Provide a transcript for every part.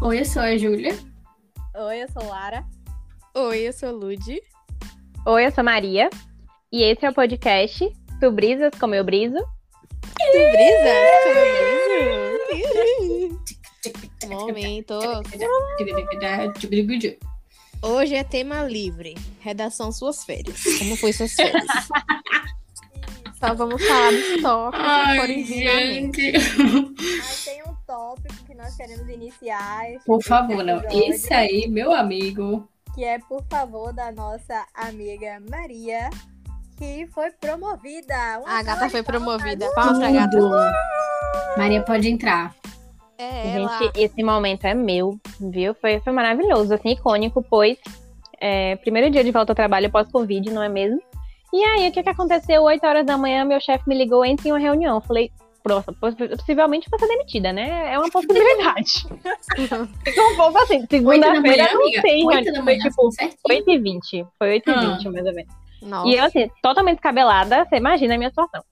Oi, eu sou a Júlia. Oi, eu sou Lara. Oi, eu sou Lud. Oi, eu sou Maria. E esse é o podcast Tu Brisas Como Eu Briso. Tu brisa? Momento. Hoje é tema livre. Redação suas férias. Como foi suas férias? Só vamos falar dos tópicos Ai, gente. Tem um tópico nós queremos iniciar. esse Por favor, não. Esse aí, meu amigo. Que é, por favor, da nossa amiga Maria, que foi promovida. Uma A gata foi promovida. Palmas pra gata. Maria pode entrar. É ela. Gente, esse momento é meu, viu? Foi, foi maravilhoso, assim, icônico, pois é, primeiro dia de volta ao trabalho pós-Covid, não é mesmo? E aí, o que, que aconteceu? 8 horas da manhã, meu chefe me ligou, entre em uma reunião. Eu Falei, "Nossa, poss- possivelmente vou ser demitida, né? É uma possibilidade. Pouco assim, segunda-feira não tem Oito reunião. da Foi tipo certinho? 8h20. Foi 8h20, Ah. mais ou menos. Nossa. E eu, assim, totalmente descabelada, você imagina a minha situação.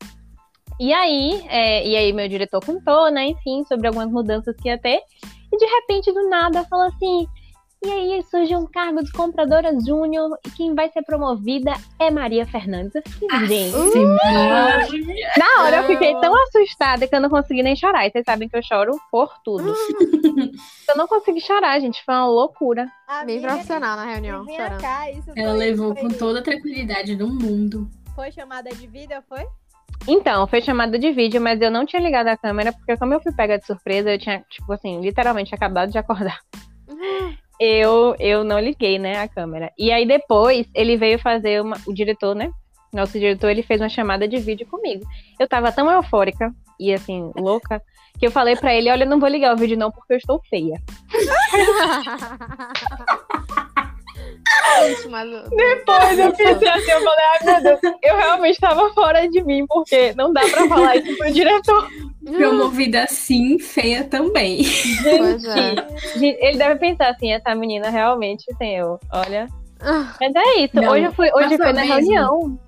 E aí, é, e aí meu diretor contou, né, enfim, sobre algumas mudanças que ia ter. E de repente, do nada, falou assim: e aí surge um cargo de compradora júnior e quem vai ser promovida é Maria Fernandes. Fiquei, gente. Maria. Na hora eu fiquei tão assustada que eu não consegui nem chorar. E vocês sabem que eu choro por tudo. eu não consegui chorar, gente. Foi uma loucura. Bem Amiga, profissional na reunião, cá, Ela levou com toda a tranquilidade do mundo. Foi chamada de vida, foi? Então, foi chamada de vídeo, mas eu não tinha ligado a câmera, porque como eu fui pega de surpresa, eu tinha, tipo assim, literalmente acabado de acordar. Eu, eu não liguei, né, a câmera. E aí depois ele veio fazer uma, o diretor, né? Nosso diretor, ele fez uma chamada de vídeo comigo. Eu tava tão eufórica e assim, louca, que eu falei pra ele, olha, eu não vou ligar o vídeo não, porque eu estou feia. Gente. Depois eu pensei assim, eu falei, ai meu Deus, eu realmente tava fora de mim, porque não dá pra falar isso pro diretor. Promovida assim, feia também. Pois é. Gente, Ele deve pensar assim, essa menina realmente tem eu. Olha. Ah, Mas é isso. Não, hoje eu fui, hoje foi na mesmo. reunião.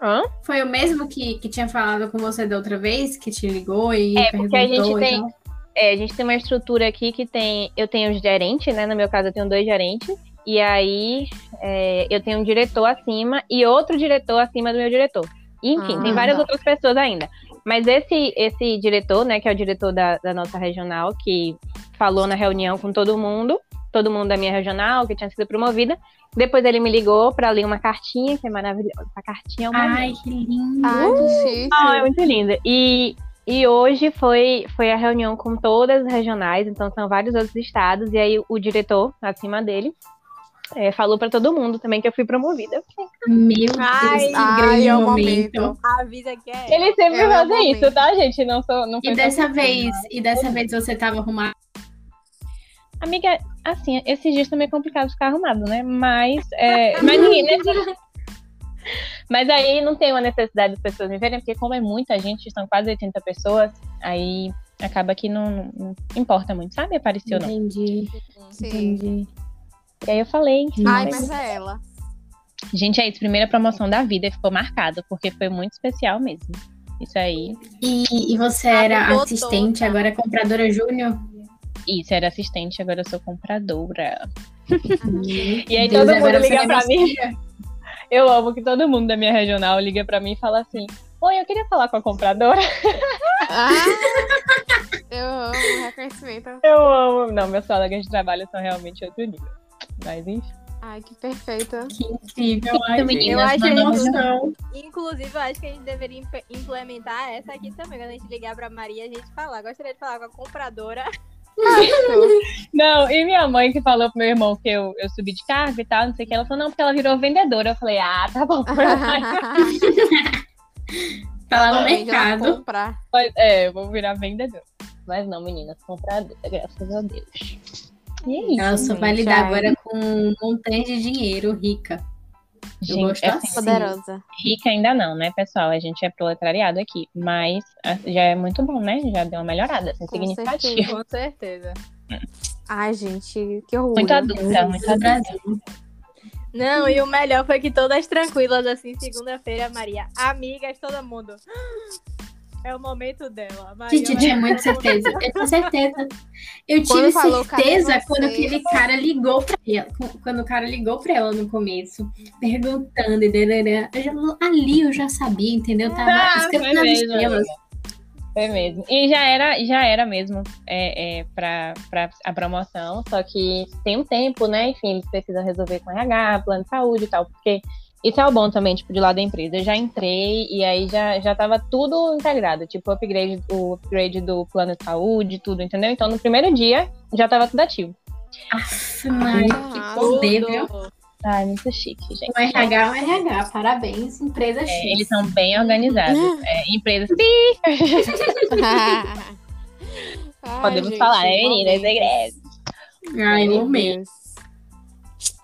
Hã? Foi o mesmo que, que tinha falado com você da outra vez, que te ligou e É, porque a gente perguntou tem-? É, a gente tem uma estrutura aqui que tem. Eu tenho os gerentes, né? No meu caso, eu tenho dois gerentes. E aí é, eu tenho um diretor acima e outro diretor acima do meu diretor. E, enfim, Ah, tem várias tá. outras pessoas ainda. Mas esse, esse diretor, né, que é o diretor da, da nossa regional, que falou na reunião com todo mundo, todo mundo da minha regional, que tinha sido promovida. Depois ele me ligou para ler uma cartinha, que é maravilhosa. Essa cartinha é uma Ai, que lindo. Ai, que chique. ah, é muito linda. E, e hoje foi, foi a reunião com todas as regionais, então são vários outros estados, e aí o diretor, acima dele, é, falou pra todo mundo também que eu fui promovida. Meu Deus, Ai, que ai, é o momento. momento. Avisa que é. Ele sempre É faz isso, tá, gente? Não, sou, não foi E dessa vez, e dessa vez você tava arrumada? Amiga, assim, esses dias também é complicado ficar arrumado, né? Mas, é, mas ninguém, né? Mas aí não tem uma necessidade das pessoas me verem, porque como é muita gente, são quase 80 pessoas, aí acaba que não, não- não importa muito, sabe? Apareceu ou não. Entendi, Sim. entendi. E aí eu falei, enfim, Ai, mas- mas é ela. Gente, é isso, primeira promoção da vida e ficou marcado, porque foi muito especial mesmo. Isso aí, E, e você era assistente, toda. agora é compradora júnior? isso, era assistente, agora eu sou compradora. E aí todo mundo liga pra mim. Eu amo que todo mundo da minha regional liga pra mim e fala assim: Oi, eu queria falar com a compradora. Ah, eu amo reconhecimento. Eu amo. Não, meus colegas de trabalho são realmente outro nível. Mas enfim. Ai, que perfeita. Que incrível, ai, Eu meninas, acho uma que- noção. Inclusive, eu acho que a gente deveria imp- implementar essa aqui também. Quando a gente ligar pra Maria, a gente falar. Gostaria de falar com a compradora. Não, e minha mãe que falou pro meu irmão que eu, eu subi de cargo e tal, não sei o que, ela falou, não, porque ela virou vendedora. Eu falei, ah, tá bom. Tá lá no ela mercado. comprar. Mas, é, eu vou virar vendedora. Mas não, meninas, compradora, graças a Deus. E é isso. Ela só vai gente, lidar ai. agora com um montante de dinheiro rica. Eu Gente, gosto assim, assim. Poderosa. rica ainda não, né, pessoal? A gente é proletariado aqui. Mas ah, já é muito bom, né? Já deu uma melhorada, assim, Com significativa. certeza. Com certeza. Ai, gente, que orgulho. Muito adulta, muito adulta. Não, e o melhor foi que todas tranquilas, assim, segunda-feira, Maria. Amigas, todo mundo. É o momento dela. Maria Gente, eu tinha muita certeza. Eu tinha certeza. Eu Quando tive certeza quando aquele cara ligou pra ela. Quando o cara ligou pra ela no começo, perguntando. e darará. Eu já, ali eu já sabia, entendeu? Tava Ah, escrito foi nas mesmo, estrelas. Foi mesmo. E já era, já era mesmo é, é, pra, pra a promoção, só que tem um tempo, né? Enfim, eles precisam resolver com RH, plano de saúde e tal, porque isso é o bom também, tipo, de lá da empresa. Eu já entrei e aí já, já tava tudo integrado, tipo, o upgrade, o upgrade do plano de saúde, tudo, entendeu? Então, no primeiro dia, já tava tudo ativo. Aff, Maria, que poder, viu? Ai, muito chique, gente. Um RH é um RH. Parabéns, empresa. É, eles são bem organizados. É, empresas Ai, podemos gente, falar, né, meninas? Segredo. Ai, eu. Deus.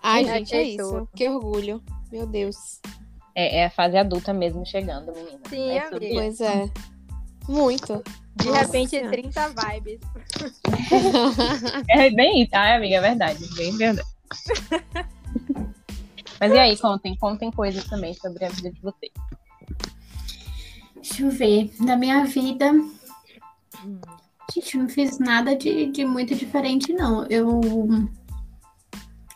Ai, gente, é isso. Que orgulho. Meu Deus. É, é a fase adulta mesmo chegando, menina. Sim, é sobre amiga. Pois é. Muito. De Nossa repente, Senhora. 30 vibes. É bem isso, ai, amiga, é verdade, bem verdade. Mas e aí, contem, contem coisas também sobre a vida de vocês. Deixa eu ver. Da minha vida. Gente, eu não fiz nada de, de muito diferente, não. Eu.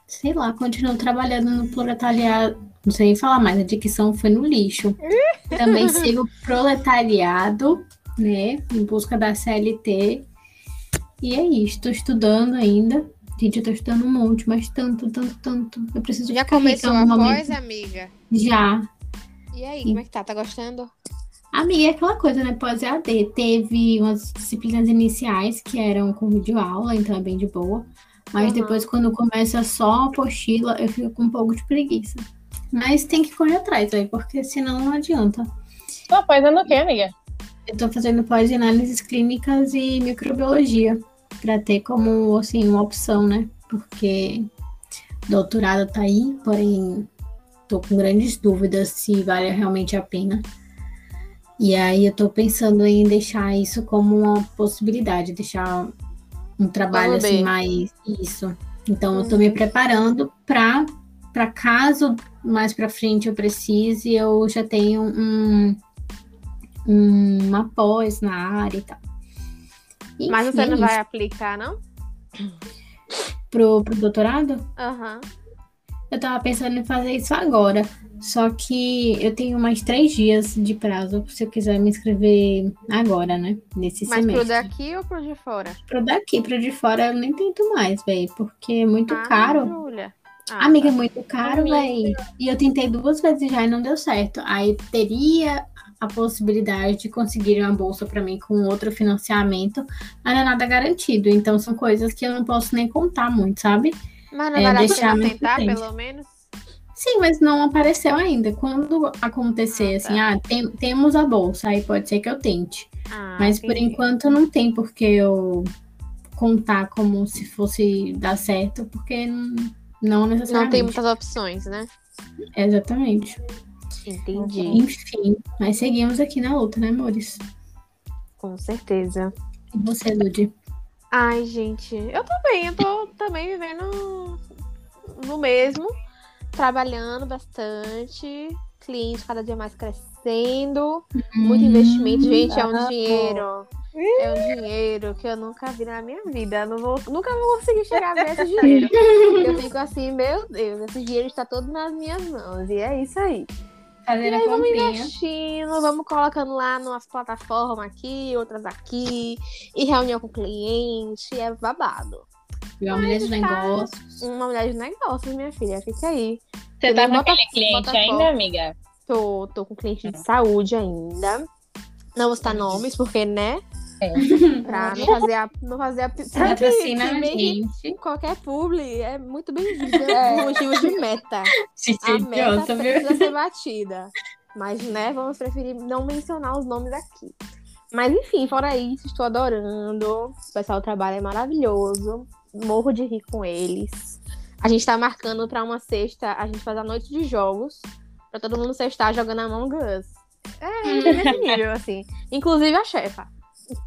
Sei lá, continuo trabalhando no proletariado. Não sei nem falar mais, a dicção foi no lixo. Também sigo proletariado, né? Em busca da CLT. E é isso, tô estudando ainda. Gente, eu tô estudando um monte, mas tanto, tanto, tanto. Eu preciso Já começou rica no a momento. pós, amiga? Já. E aí, como é que tá? Tá gostando? Amiga, é aquela coisa, né? Pós-EAD. Teve umas disciplinas iniciais que eram com videoaula, então é bem de boa. Mas Uhum. depois, quando começa só a apostila, eu fico com um pouco de preguiça. Mas tem que correr atrás, aí, porque senão não adianta. Tua pós é no quê, amiga? Eu tô fazendo pós em análises clínicas e microbiologia, pra ter como, assim, uma opção, né? Porque doutorado tá aí, porém tô com grandes dúvidas se vale realmente a pena. E aí eu tô pensando em deixar isso como uma possibilidade, deixar um trabalho assim mais isso. Então eu tô me preparando para para caso mais para frente eu precise, eu já tenho um um- uma pós na área e tal. Mas você não vai isso. aplicar, não? pro, pro doutorado? Aham. Eu tava pensando em fazer isso agora. Só que eu tenho mais três dias de prazo se eu quiser me inscrever agora, né? Nesse Mas pro semestre. daqui ou pro de fora? Pro daqui, pro de fora, eu nem tento mais, velho. Porque é muito Ah, caro. Júlia. Ah, Amiga, é tá. muito caro, velho. E eu tentei duas vezes já e não deu certo. Aí teria a possibilidade de conseguir uma bolsa pra mim com outro financiamento, mas não é nada garantido. Então são coisas que eu não posso nem contar muito, sabe? Mas não é, vale a deixar pena muito tentar, pelo menos? Sim, mas não apareceu ainda. Quando acontecer, Ah, tá. assim, ah, tem- temos a bolsa, aí pode ser que eu tente. Ah, Mas por entendi. enquanto não tem porque eu contar como se fosse dar certo, porque não, não Não necessariamente. tem muitas opções, né? Exatamente. Entendi. Enfim, mas seguimos aqui na luta, né, amores? Com certeza. E você, Ludi? Ai, gente, eu tô bem, eu tô também vivendo no mesmo, trabalhando bastante, cliente cada dia mais crescendo, muito investimento, gente, é um amo. dinheiro. É um dinheiro que eu nunca vi na minha vida. Eu Não vou, nunca vou conseguir chegar a ver esse dinheiro. Eu fico assim, meu Deus, esse dinheiro está todo nas minhas mãos. E é isso aí. Fazendo E aí vamos comprinha. investindo, vamos colocando lá nas plataformas aqui, outras aqui, e reunião com cliente, é babado. Viu a mulher de tá. negócios. Uma mulher de negócios, minha filha, fica aí. Você tá com Bota- aquele cliente bota ainda, amiga? Tô, tô com cliente de saúde ainda. Não vou citar nomes, porque, né? É. Pra não fazer a. Não fazer a Patrocina a gente. Qualquer publi é muito bem-vindo. É um motivo de meta. Gente, A idiota, meta viu? precisa ser batida. Mas, né, vamos preferir não mencionar os nomes aqui. Mas, enfim, fora isso, estou adorando. O pessoal do trabalho é maravilhoso. Morro de rir com eles. A gente tá marcando pra uma sexta, a gente faz a noite de jogos. Pra todo mundo sextar jogando Among Us. É, nesse nível, assim. Inclusive a chefa,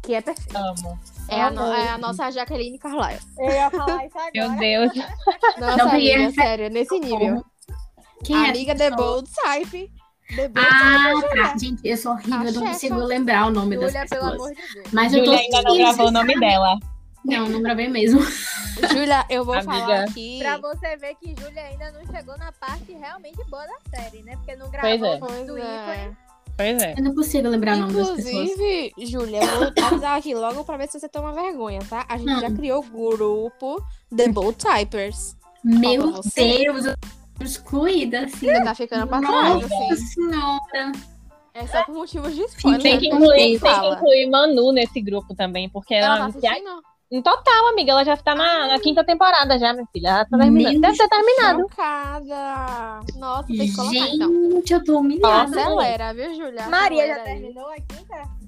que é perfeita. Amo. É a, no- é a nossa Jaqueline Carlyle. Eu ia falar isso agora. Meu Deus. Nossa Não, amiga, é- sério, nesse nível. Quem é Amiga The? Bold Type. The Bold Ah, Typers, tá. Gente, eu sou horrível, eu não A consigo lembrar o nome das Júlia, pelo pessoas. amor de Deus. Mas eu tô Júlia ainda não gravou o nome dela. Não, não gravei mesmo. Júlia, eu vou Amiga. falar aqui. Pra você ver que Júlia ainda não chegou na parte realmente boa da série, né? Porque não Pois gravou é. o nome Pois do é. ícone. Pois é. Eu não consigo lembrar o nome das pessoas. Inclusive, Júlia, eu vou avisar aqui logo pra ver se você toma vergonha, tá? A gente Hum. já criou o grupo The Bold Typers. Meu. Deus, eu tô excluída, assim. Você tá ficando pra trás, Nossa assim. senhora. É só por motivos de spoiler. Tem que né? incluir, tem que incluir Manu nesse grupo também, porque Ela ela, tá é assistindo? Em total, amiga, ela já tá na, na quinta temporada já, minha filha. Ela tá terminando. Deve ter terminado. Chocada. Nossa, tem que colocar então. Gente, eu tô humilhada. Acelera, viu, Júlia? Maria já terminou a quinta?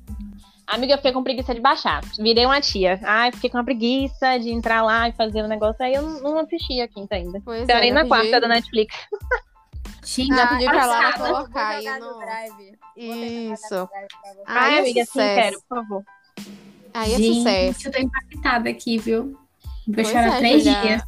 Amiga, eu fiquei com preguiça de baixar. Virei uma tia. Ai, fiquei com uma preguiça de entrar lá e fazer o negócio. Aí eu não, não assisti a quinta ainda. Pois Parei é, na quarta da Netflix. Gente, Já pedi pra Lara passada. colocar aí no... Drive. Isso. Ai, é amiga, sim, quero, por favor. Aí é Gente, sucesso. eu tô impactada aqui, viu? Vou é, três Julia. dias.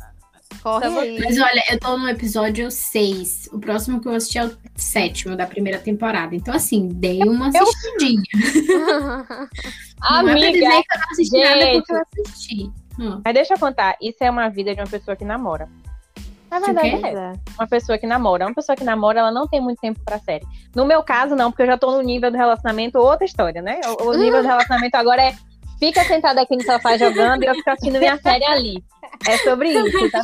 Corre Então, aí. Mas olha, eu tô no episódio 6. O próximo que eu vou assistir é o sétimo da primeira temporada. Então, assim, dei uma assistidinha. Não é dizer Amiga, que eu não assisti nada gente. porque eu assisti. Hum. mas deixa eu contar. Isso é uma vida de uma pessoa que namora. Na De verdade, é. Uma pessoa que namora. Uma pessoa que namora, ela não tem muito tempo pra série. No meu caso, não, porque eu já tô no nível do relacionamento, outra história, né? O, o nível do relacionamento agora é fica sentado aqui no sofá jogando e eu fico assistindo minha série ali. É sobre isso, tá?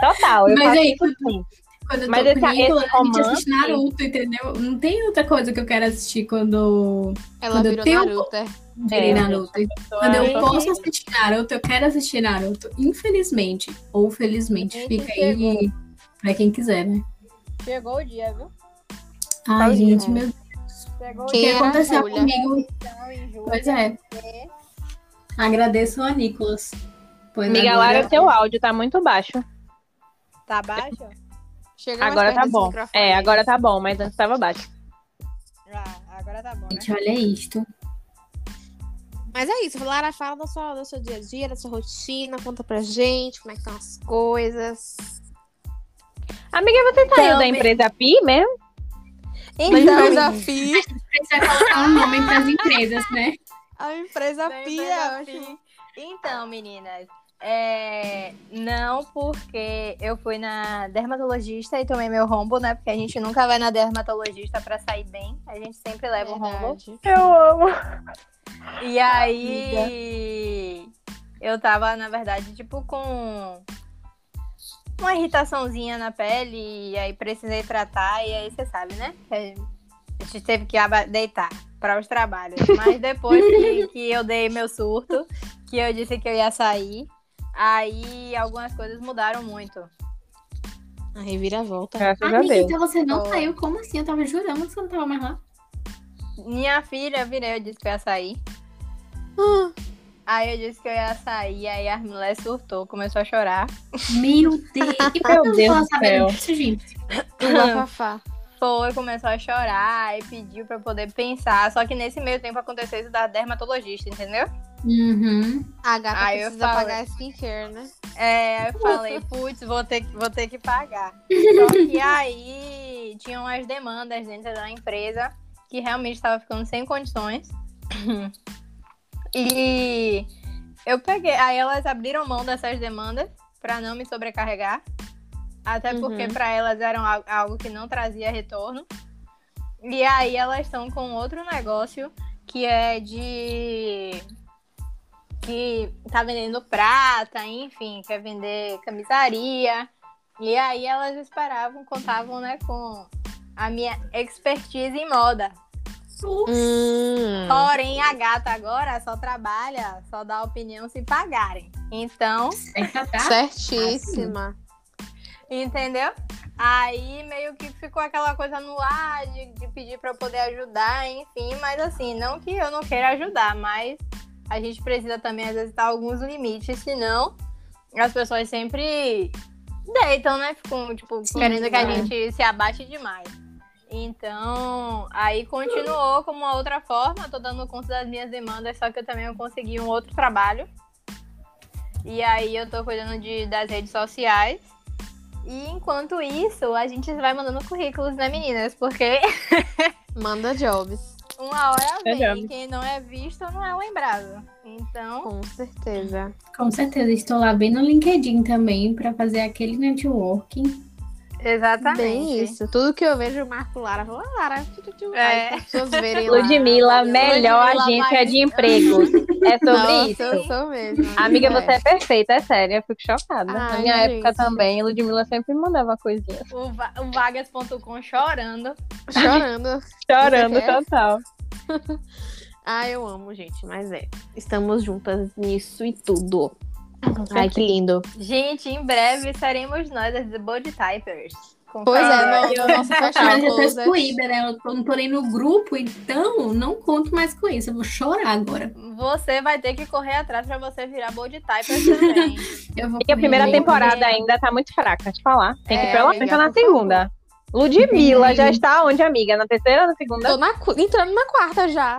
Total. Eu Mas faço aí, isso sim. Quando eu Mas tô esse- com esse a gente assiste romance- Naruto, entendeu? Não tem outra coisa que eu quero assistir quando Ela Quando eu virou tenho- Naruto. é. virei É, Naruto. Quando eu posso assistir Naruto, eu quero assistir Naruto. Infelizmente. Ou felizmente. Fica aí chegou. pra quem quiser, né? Chegou o dia, viu? Ai, Tá gente, meu Deus. Chegou que aconteceu comigo? Pois é. Agradeço a Nicolas. Pois Amiga, agora- Lara, seu áudio tá muito baixo. Tá baixo? Chega mais Agora perto tá bom. É, agora tá bom, mas antes tava baixo. Ah, agora tá bom, né? Gente, olha isto. Mas é isso, Lara, fala do seu, do seu dia a dia, da sua rotina, conta pra gente como é que estão as coisas. Amiga, você saiu Então, da me- empresa Pi mesmo? Da Então, empresa FI. Precisa colocar um nome para as empresas, né? A empresa Da FI empresa Fi. ótimo. Então, meninas, é... não porque eu fui na dermatologista e tomei meu rombo, né? Porque a gente nunca vai na dermatologista pra sair bem. A gente sempre leva um rombo. Eu amo. E aí, eu tava, na verdade, tipo, com uma irritaçãozinha na pele, e aí precisei tratar, e aí você sabe, né? A gente teve que deitar para os trabalhos. Mas depois que, que eu dei meu surto, que eu disse que eu ia sair, aí algumas coisas mudaram muito. A reviravolta. Graças a Deus. então você não Tô. saiu? Como assim? Eu tava jurando que você não tava mais lá. Minha filha virei, eu disse que eu ia sair. Ah, Aí eu disse que eu ia sair, aí a mulher surtou, começou a chorar. Meu Deus. Meu que eu Deus do céu. disso, gente? Foi, começou a chorar e pediu pra eu poder pensar. Só que nesse meio tempo aconteceu isso da dermatologista, entendeu? Uhum. A gata Aí eu precisa falei. pagar skincare, né? É, eu falei, putz, vou ter, que- vou ter que pagar. Só que aí tinham as demandas dentro da empresa que realmente estava ficando sem condições. E eu peguei, aí elas abriram mão dessas demandas pra não me sobrecarregar. Até porque Uhum. pra elas eram al- algo que não trazia retorno. E aí elas estão com outro negócio que é de que tá vendendo prata, enfim, quer vender camisaria. E aí elas esperavam, contavam, né, com a minha expertise em moda. Hum. Porém, a gata agora só trabalha, só dá opinião se pagarem. Então? Certíssima. entendeu? Aí meio que ficou aquela coisa no ar de, de pedir pra eu poder ajudar, enfim, mas assim, não que eu não queira ajudar, mas a gente precisa também às vezes dar alguns limites, senão as pessoas sempre deitam, né? Ficam, tipo, Sim, querendo que a é. gente se abaixe demais. Então, aí continuou como uma outra forma, tô dando conta das minhas demandas, só que eu também consegui um outro trabalho. E aí eu tô cuidando de, das redes sociais. E enquanto isso, a gente vai mandando currículos, né, meninas? Porque Manda jobs. uma hora vem, quem não é visto não é lembrado. Então, Com certeza. Com certeza, estou lá bem no LinkedIn também para fazer aquele networking. Exatamente. Bem isso. Tudo que eu vejo, eu marco Lara. Falo, ah, Lara. tchu, tchu, tchu. É. Aí as pessoas verem lá. Ludmilla, melhor Ludmilla agência mais- de empregos. É sobre Nossa, isso. eu sou mesmo. Amiga, você é perfeita, é sério. Eu fico chocada. Na Ai, minha gente. época também, Ludmilla sempre me mandava coisinha. O, va o vagas.com chorando. Chorando. Chorando total. Ah, eu amo, gente. Mas é. Estamos juntas nisso e tudo. Ai, que lindo. Gente, em breve seremos nós, as The Bold Typers. Pois é, Carol. no, no nosso Mas eu tô excluída, né? Eu tô- não tô nem no grupo, então não conto mais com isso. Eu vou chorar agora. Você vai ter que correr atrás pra você virar Bold Typers também. Eu vou E a primeira correr. temporada ainda tá muito fraca, te falar. Tem que É, pelo menos na segunda. Ludmilla já está onde, amiga? Na terceira ou na segunda? Tô na, entrando na quarta já.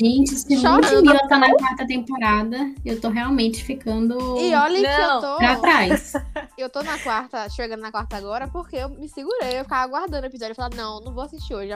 Gente, se. Ludmilla tá na quarta temporada, eu tô realmente ficando E olha que eu tô. pra trás. Eu tô na quarta, chegando na quarta agora, porque eu me segurei. Eu ficava aguardando o episódio. Eu falava, não, não vou assistir hoje.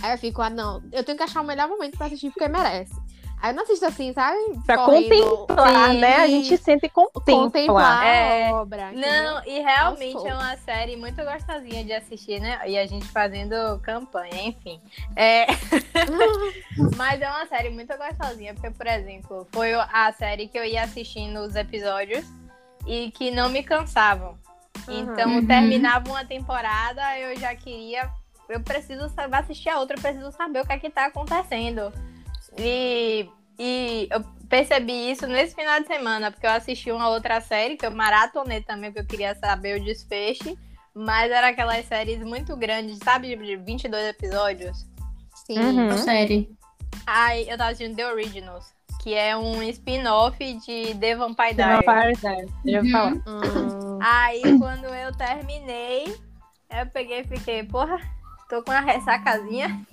Aí eu fico, ah, não, eu tenho que achar o melhor momento pra assistir, porque merece. Aí eu não assisto assim, sabe? Pra Correndo. contemplar, Sim. né? A gente sempre contempla. contemplar É. a obra. entendeu? Não, e realmente Aos é uma série muito gostosinha de assistir, né? E a gente fazendo campanha, enfim. É... Mas é uma série muito gostosinha, porque, por exemplo, foi a série que eu ia assistindo os episódios e que não me cansavam. Então, Uhum. terminava uma temporada, eu já queria. Eu preciso saber assistir a outra, eu preciso saber o que é que tá acontecendo. E, e eu percebi isso nesse final de semana, porque eu assisti uma outra série que eu maratonei também, porque eu queria saber o desfeche. Mas era aquelas séries muito grandes, sabe? De 22 episódios. Sim. Uhum. Série. Aí eu tava assistindo The Originals, que é um spin-off de The Vampire The Diaries. Vampire Diaries, falar. Hum. Aí quando eu terminei, eu peguei e fiquei, porra, tô com uma ressacazinha.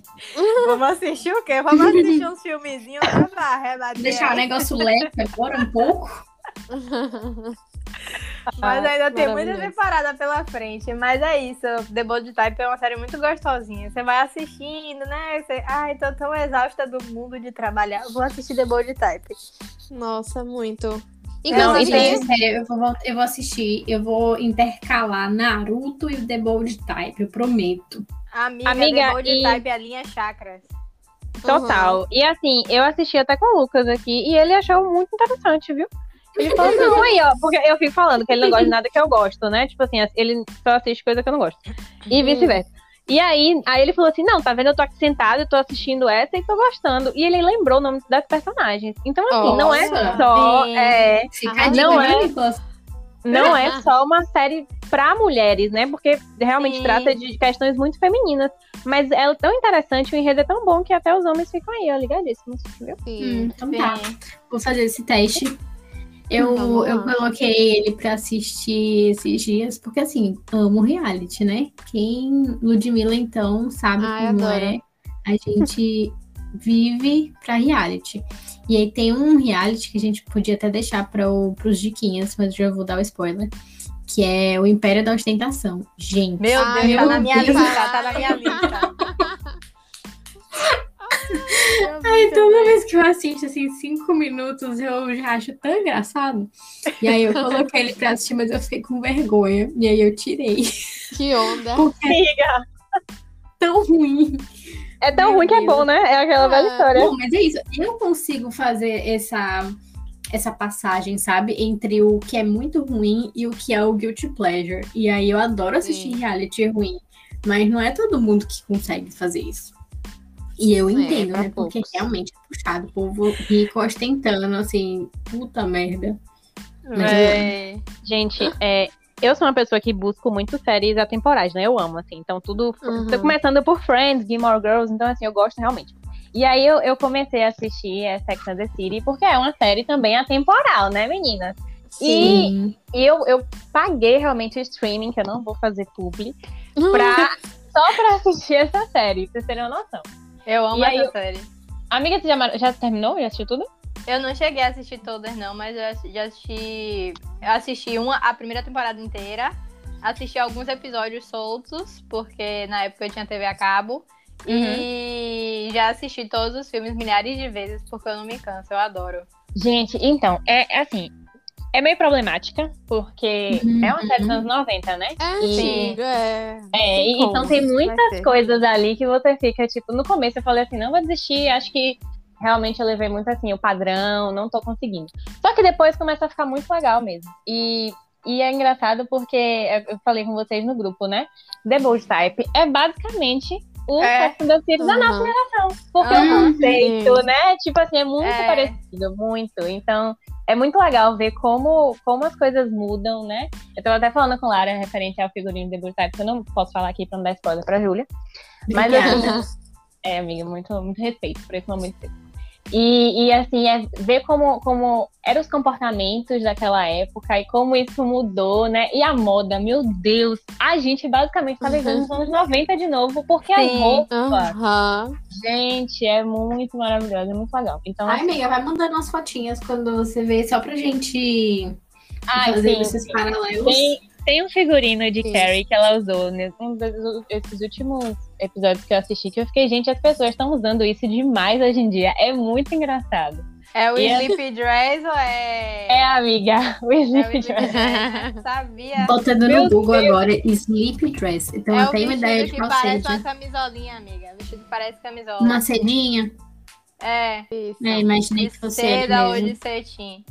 Vamos assistir o quê? Vamos assistir uns filmezinhos né, pra rebater. Deixar o negócio leve agora um pouco. Mas ainda tem muita temporada pela frente. Mas é isso. The Bold Type é uma série muito gostosinha. Você vai assistindo, né? Você... Ai, tô tão exausta do mundo de trabalhar. Vou assistir The Bold Type. Nossa, muito. Não, Inclusive, e tem, sério, eu vou, eu vou assistir, eu vou intercalar Naruto e o The Bold Type, eu prometo. Amiga, Amiga, Bold e- Type é a linha chakras. Total. E assim, eu assisti até com o Lucas aqui e ele achou muito interessante, viu? Ele falou assim, não, aí, ó, porque eu fico falando que ele não gosta de nada que eu gosto, né? Tipo assim, ele só assiste coisa que eu não gosto. E vice-versa. E aí, aí ele falou assim: não, tá vendo? Eu tô aqui sentado, eu tô assistindo essa e tô gostando. E ele lembrou o nome das personagens. Então, assim, não é Nossa. só. Sim. é, Fica não né, é. Nicolas? Não é só uma série pra mulheres, né? Porque realmente Sim. trata de questões muito femininas. Mas é tão interessante, o enredo é tão bom que até os homens ficam aí, ó, ligadíssimos, viu? Sim. Hum, então tá, Sim. vou fazer esse teste. Eu, eu coloquei ele pra assistir esses dias, porque assim, amo reality, né? Quem Ludmilla, então, sabe Ai, como adoro. é. A gente vive pra reality. E aí tem um reality que a gente podia até deixar para os diquinhas, mas já vou dar o spoiler. Que é o Império da Ostentação. Gente. Meu Deus, tá meu na minha Deus. lista, tá na minha lista. Ai, toda vez que eu assisto, assim, cinco minutos, eu já acho tão engraçado. E aí eu coloquei ele pra assistir, mas eu fiquei com vergonha. E aí eu tirei. Que onda. Porque é Amiga, tão ruim. É tão Meu ruim que é bom, né? É aquela velha É. história. Não, mas é isso. Eu consigo fazer essa, essa passagem, sabe? Entre o que é muito ruim e o que é o guilty pleasure. E aí eu adoro assistir Sim. reality ruim. Mas não é todo mundo que consegue fazer isso. E eu É, entendo, pra né? Porque poucos. realmente é puxado. O povo rico ostentando, assim, puta merda. Mas É. Gente, é, eu sou uma pessoa que busco muito séries atemporais, né? Eu amo, assim. Então, tudo. Uhum. Tô começando por Friends, Gilmore Girls, então, assim, eu gosto realmente. E aí, eu, eu comecei a assistir é, Sex and the City, porque é uma série também atemporal, né, meninas? Sim. E eu, eu paguei realmente o streaming, que eu não vou fazer publi, pra, só pra assistir essa série, pra vocês terem uma noção. Eu amo E aí essa eu- série. Amiga, você já, já terminou? Já assistiu tudo? Eu não cheguei a assistir todas, não, mas eu já assisti. Eu assisti uma, a primeira temporada inteira. Assisti alguns episódios soltos, porque na época eu tinha TV a cabo. E já assisti todos os filmes milhares de vezes, porque eu não me canso, eu adoro. Gente, então, é é assim. É meio problemática, porque Uhum, é uma série dos uhum. anos 90, né? É E- é. É, e- então tem muitas coisas ali que você fica, tipo, no começo eu falei assim, não vou desistir, acho que realmente eu levei muito assim, o padrão, não tô conseguindo. Só que depois começa a ficar muito legal mesmo. E, e é engraçado porque eu falei com vocês no grupo, né? The Bold Type é basicamente o É. Sex and the City da nossa Uhum. geração. Porque Uhum. o conceito, né? Tipo assim, é muito É. parecido, muito. Então, é muito legal ver como, como as coisas mudam, né? Eu tava até falando com Lara referente ao figurino de Type, que eu não posso falar aqui pra não dar spoiler pra Júlia. Mas assim, é, amiga, muito, muito respeito por esse momento. E, e assim, é ver como, como eram os comportamentos daquela época e como isso mudou, né? E a moda, meu Deus, a gente basicamente tá vivendo nos anos 90 de novo, porque a Sim. roupa, Aham. gente, é muito maravilhosa, é muito legal. Então, Ai, amiga, vai mandando as fotinhas quando você vê, só pra gente ai, fazer sim, esses sim. paralelos. Tem um figurino de Sim. Carrie que ela usou nesses desses últimos episódios que eu assisti, que eu fiquei, gente, as pessoas estão usando isso demais hoje em dia. É muito engraçado. É o E é- Sleep Dress ou é. É, amiga, o É o Sleep Sleep Dress. Dress? Sabia. Botando Meu no Google agora, sleep dress. Então é eu tenho ideia de qual parece seja. uma camisolinha, amiga. O vestido parece camisola. Uma cedinha. É. Isso. É, imaginei De que fosse seda ou de cetim.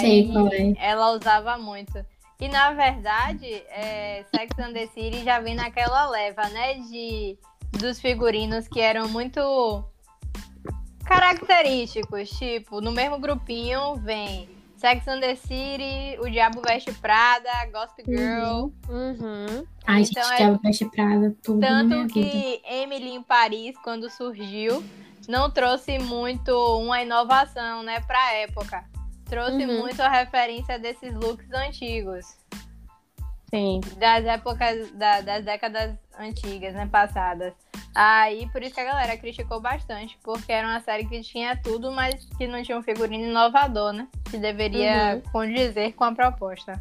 Sei qual é. ela usava muito. E na verdade, é, Sex and the City já vem naquela leva, né? De, dos figurinos que eram muito característicos. Tipo, no mesmo grupinho vem Sex and the City, O Diabo Veste Prada, Gossip Girl. Uhum. Ai, Então gente, é- Diabo Veste Prada, tudo Tanto vida. que Emily em Paris, quando surgiu, não trouxe muito uma inovação, né, pra época. Trouxe Uhum. muito a referência desses looks antigos. Sim. Das épocas, da- das décadas antigas, né, passadas. Aí, por isso que a galera criticou bastante, porque era uma série que tinha tudo, mas que não tinha um figurino inovador, né? Que deveria condizer com a proposta.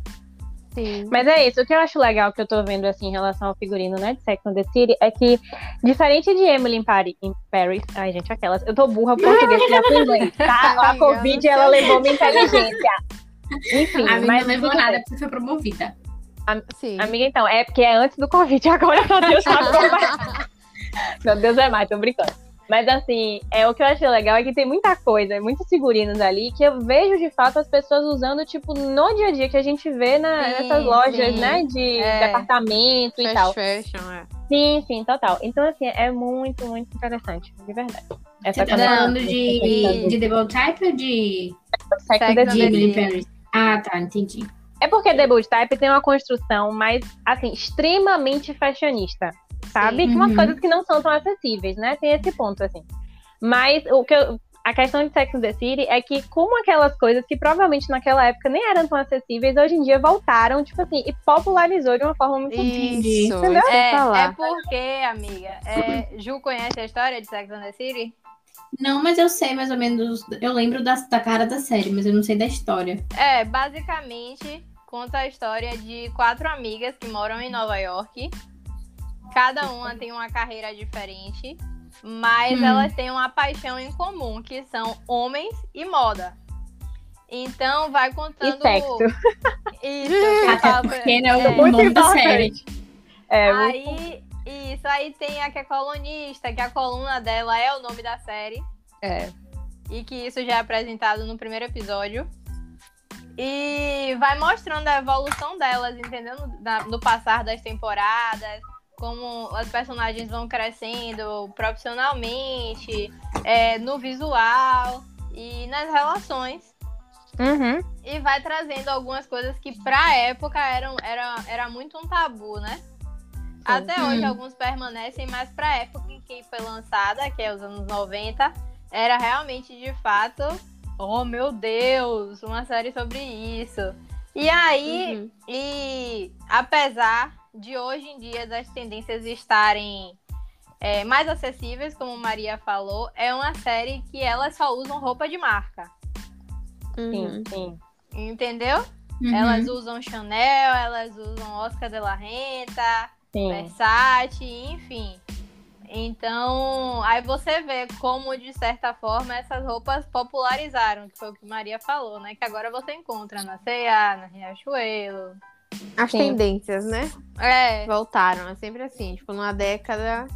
Sim. Mas é isso, o que eu acho legal que eu tô vendo assim em relação ao figurino, né, de Sex and the City, é que, diferente de Emily em Paris, em Paris ai gente, aquelas, eu tô burra português que inglês, tá? A Covid, ela levou minha inteligência. Enfim, A mas não levou nada porque foi promovida. Sim. Amiga, então, é porque é antes do Covid, agora só Deus sabe como vai. Meu Deus é mais, tô brincando. Mas assim, é, o que eu achei legal é que tem muita coisa, muitos figurinos ali, que eu vejo de fato as pessoas usando, tipo, no dia a dia, que a gente vê na, Sim, nessas lojas, sim. né, de É. departamento e Fast tal. fashion, é. Sim, sim, total. Então, assim, é muito, muito interessante, de verdade. Você tá falando essa de, de The Bold Type ou de, Sex and the de. Paris? Ah, tá, entendi. É porque The Bold Type tem uma construção mais, assim, extremamente fashionista, sabe? Sim. Umas Uhum. coisas que não são tão acessíveis, né? Tem esse ponto, assim. Mas o que eu- a questão de Sex and the City é que, como aquelas coisas que provavelmente naquela época nem eram tão acessíveis, hoje em dia voltaram, tipo assim, e popularizou de uma forma muito Entendi. Isso, Entendeu? É, é porque, amiga, é, Ju conhece a história de Sex and the City? Não, mas eu sei mais ou menos. Eu lembro da, da cara da série, mas eu não sei da história. É, basicamente conta a história de quatro amigas que moram em Nova York. Cada uma tem uma carreira diferente, mas Hum. elas têm uma paixão em comum, que são homens e moda. Então vai E contando. sexo. Isso, que Até porque, né, o é. Muito nome da série. É, muito- Aí, isso, aí tem a que é colunista, que a coluna dela é o nome da série. É. E que isso já é apresentado no primeiro episódio. E vai mostrando a evolução delas, na- no passar das temporadas, como as personagens vão crescendo profissionalmente, é, no visual e nas relações. Uhum. E vai trazendo algumas coisas que pra época eram, era, era muito um tabu, né? Até Hum. hoje alguns permanecem, mas pra época em que foi lançada, que é os anos 90, era realmente de fato, oh meu Deus, uma série sobre isso. E aí, Uhum. e apesar de hoje em dia as tendências estarem é, mais acessíveis, como Maria falou, é uma série que elas só usam roupa de marca. Sim, Uhum. sim. Entendeu? Uhum. Elas usam Chanel, elas usam Oscar de la Renta, sim. Versace, enfim. Então, aí você vê como, de certa forma, essas roupas popularizaram, que foi o que Maria falou, né? Que agora você encontra na C&A, na Riachuelo. As Sim. tendências, né? É, Voltaram. É sempre assim. Tipo, numa década.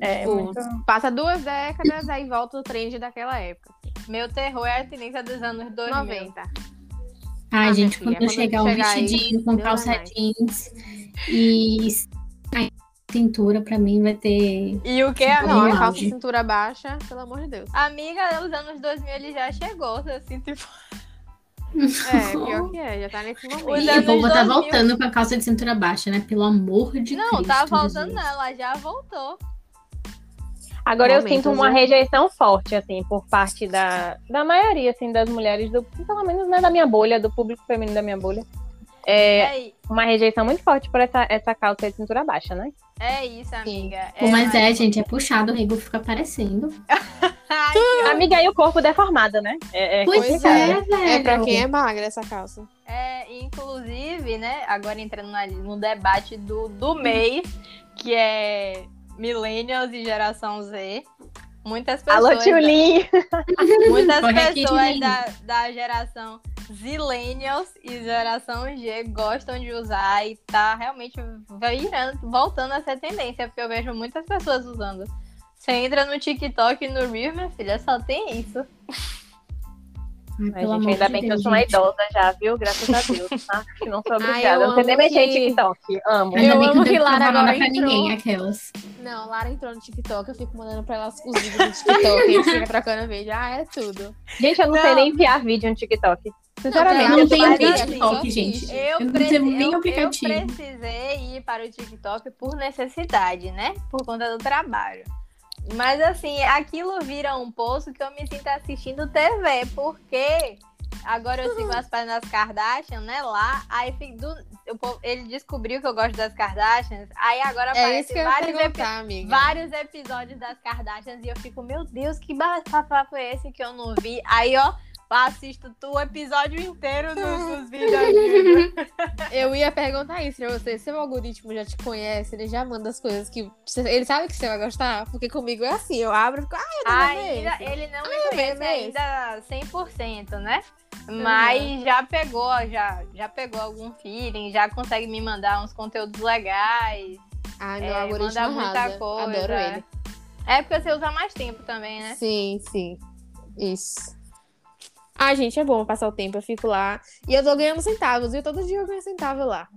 É, tipo, muito... Passa duas décadas, aí volta o trend daquela época. meu terror é a tendência dos anos 2000. 90. Ai, Ah, gente, quando chegar quando um chegar aí, vestidinho com é calça mais. jeans e a cintura, pra mim, vai ter. E o que, Sim, Não, a calça cintura baixa, pelo amor de Deus. Amiga, os anos 2000 ele já chegou, assim, tipo... É, pior que é, já tá nesse momento. E o povo tá 2000. voltando com a calça de cintura baixa, né? Pelo amor de Não, Cristo. tá voltando Jesus. não, ela já voltou. Agora eu sinto uma né? rejeição forte, assim, por parte da, da maioria, assim, das mulheres, do, pelo menos né, da minha bolha, do público feminino da minha bolha. É É, uma rejeição muito forte por essa, essa calça de cintura baixa, né? é isso, amiga. Pô, mas é, gente, é puxado, o rego fica aparecendo. Ai, Amiga, e o corpo deformado, né? É, é Pois é, velho. É pra quem é magra essa calça. É, inclusive, né, agora entrando na- no debate do, do mês, que é Millennials e Geração Z. Muitas pessoas, Alô, Tchulin! muitas Corre pessoas da, da geração Zillennials e geração G gostam de usar e tá realmente virando, voltando a ser tendência, porque eu vejo muitas pessoas usando. Você entra no TikTok e no Reel, minha filha, só tem isso. Ai, gente, ainda de bem que eu Deus, sou uma idosa já, viu? Graças a Deus. tá? Que não sou obrigada. eu não sei nem mexer em que- TikTok. Amo. Ainda Eu bem que amo não que tem Lara agora pra entrou. ninguém, aquelas. Não, Lara entrou no TikTok, eu fico mandando pra ela os vídeos do TikTok, a gente fica trocando vídeo. Ah, é tudo. Gente, eu não, sei Não. nem enviar vídeo no TikTok. Sinceramente, Eu não nem assim, TikTok, gente. Eu, Eu não tenho nem aplicativo. eu precisei ir para o TikTok por necessidade, né? Por conta do trabalho. Mas assim, aquilo vira um poço que eu me sinto assistindo TV, porque agora eu sigo as páginas Kardashian, né? Lá, aí do- ele descobriu que eu gosto das Kardashians, aí agora É aparece vários, epi- amiga. vários episódios das Kardashians e eu fico, meu Deus, que bafafá foi esse que eu não vi? Aí, ó, assisto tu o episódio inteiro dos, dos vídeos. Eu ia perguntar isso pra você. Seu algoritmo já te conhece, ele já manda as coisas que. Ele sabe que você vai gostar? Porque comigo é assim, eu abro e fico, ah, eu Ainda, ele não me Ah, conhece ainda 100%, né? Mas já pegou, já, já pegou algum feeling, já consegue me mandar uns conteúdos legais. Ai, meu É, algoritmo manda muita arrasa. coisa. Adoro ele. É porque você usa mais tempo também, né? Sim, sim. Isso. Ai, gente, é bom passar o tempo. Eu fico lá. E eu tô ganhando centavos, viu? Todo dia eu ganho centavo lá.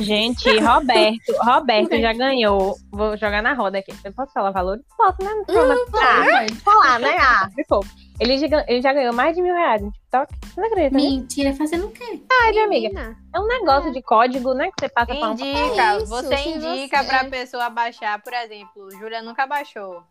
Gente, Roberto, Roberto já ganhou. Vou jogar na roda aqui. Eu posso falar valor? Posso, né? Não problema. Ah, Pode. falar, né? Ah, ficou. Ele já, ele já ganhou mais de mil reais no TikTok. Você não acredita, né? Mentira, fazendo o quê? Verdade, amiga. Menina. É um negócio de código, né? Que você passa pra um Indica, É isso, você indica você- pra pessoa baixar, por exemplo, Júlia nunca baixou.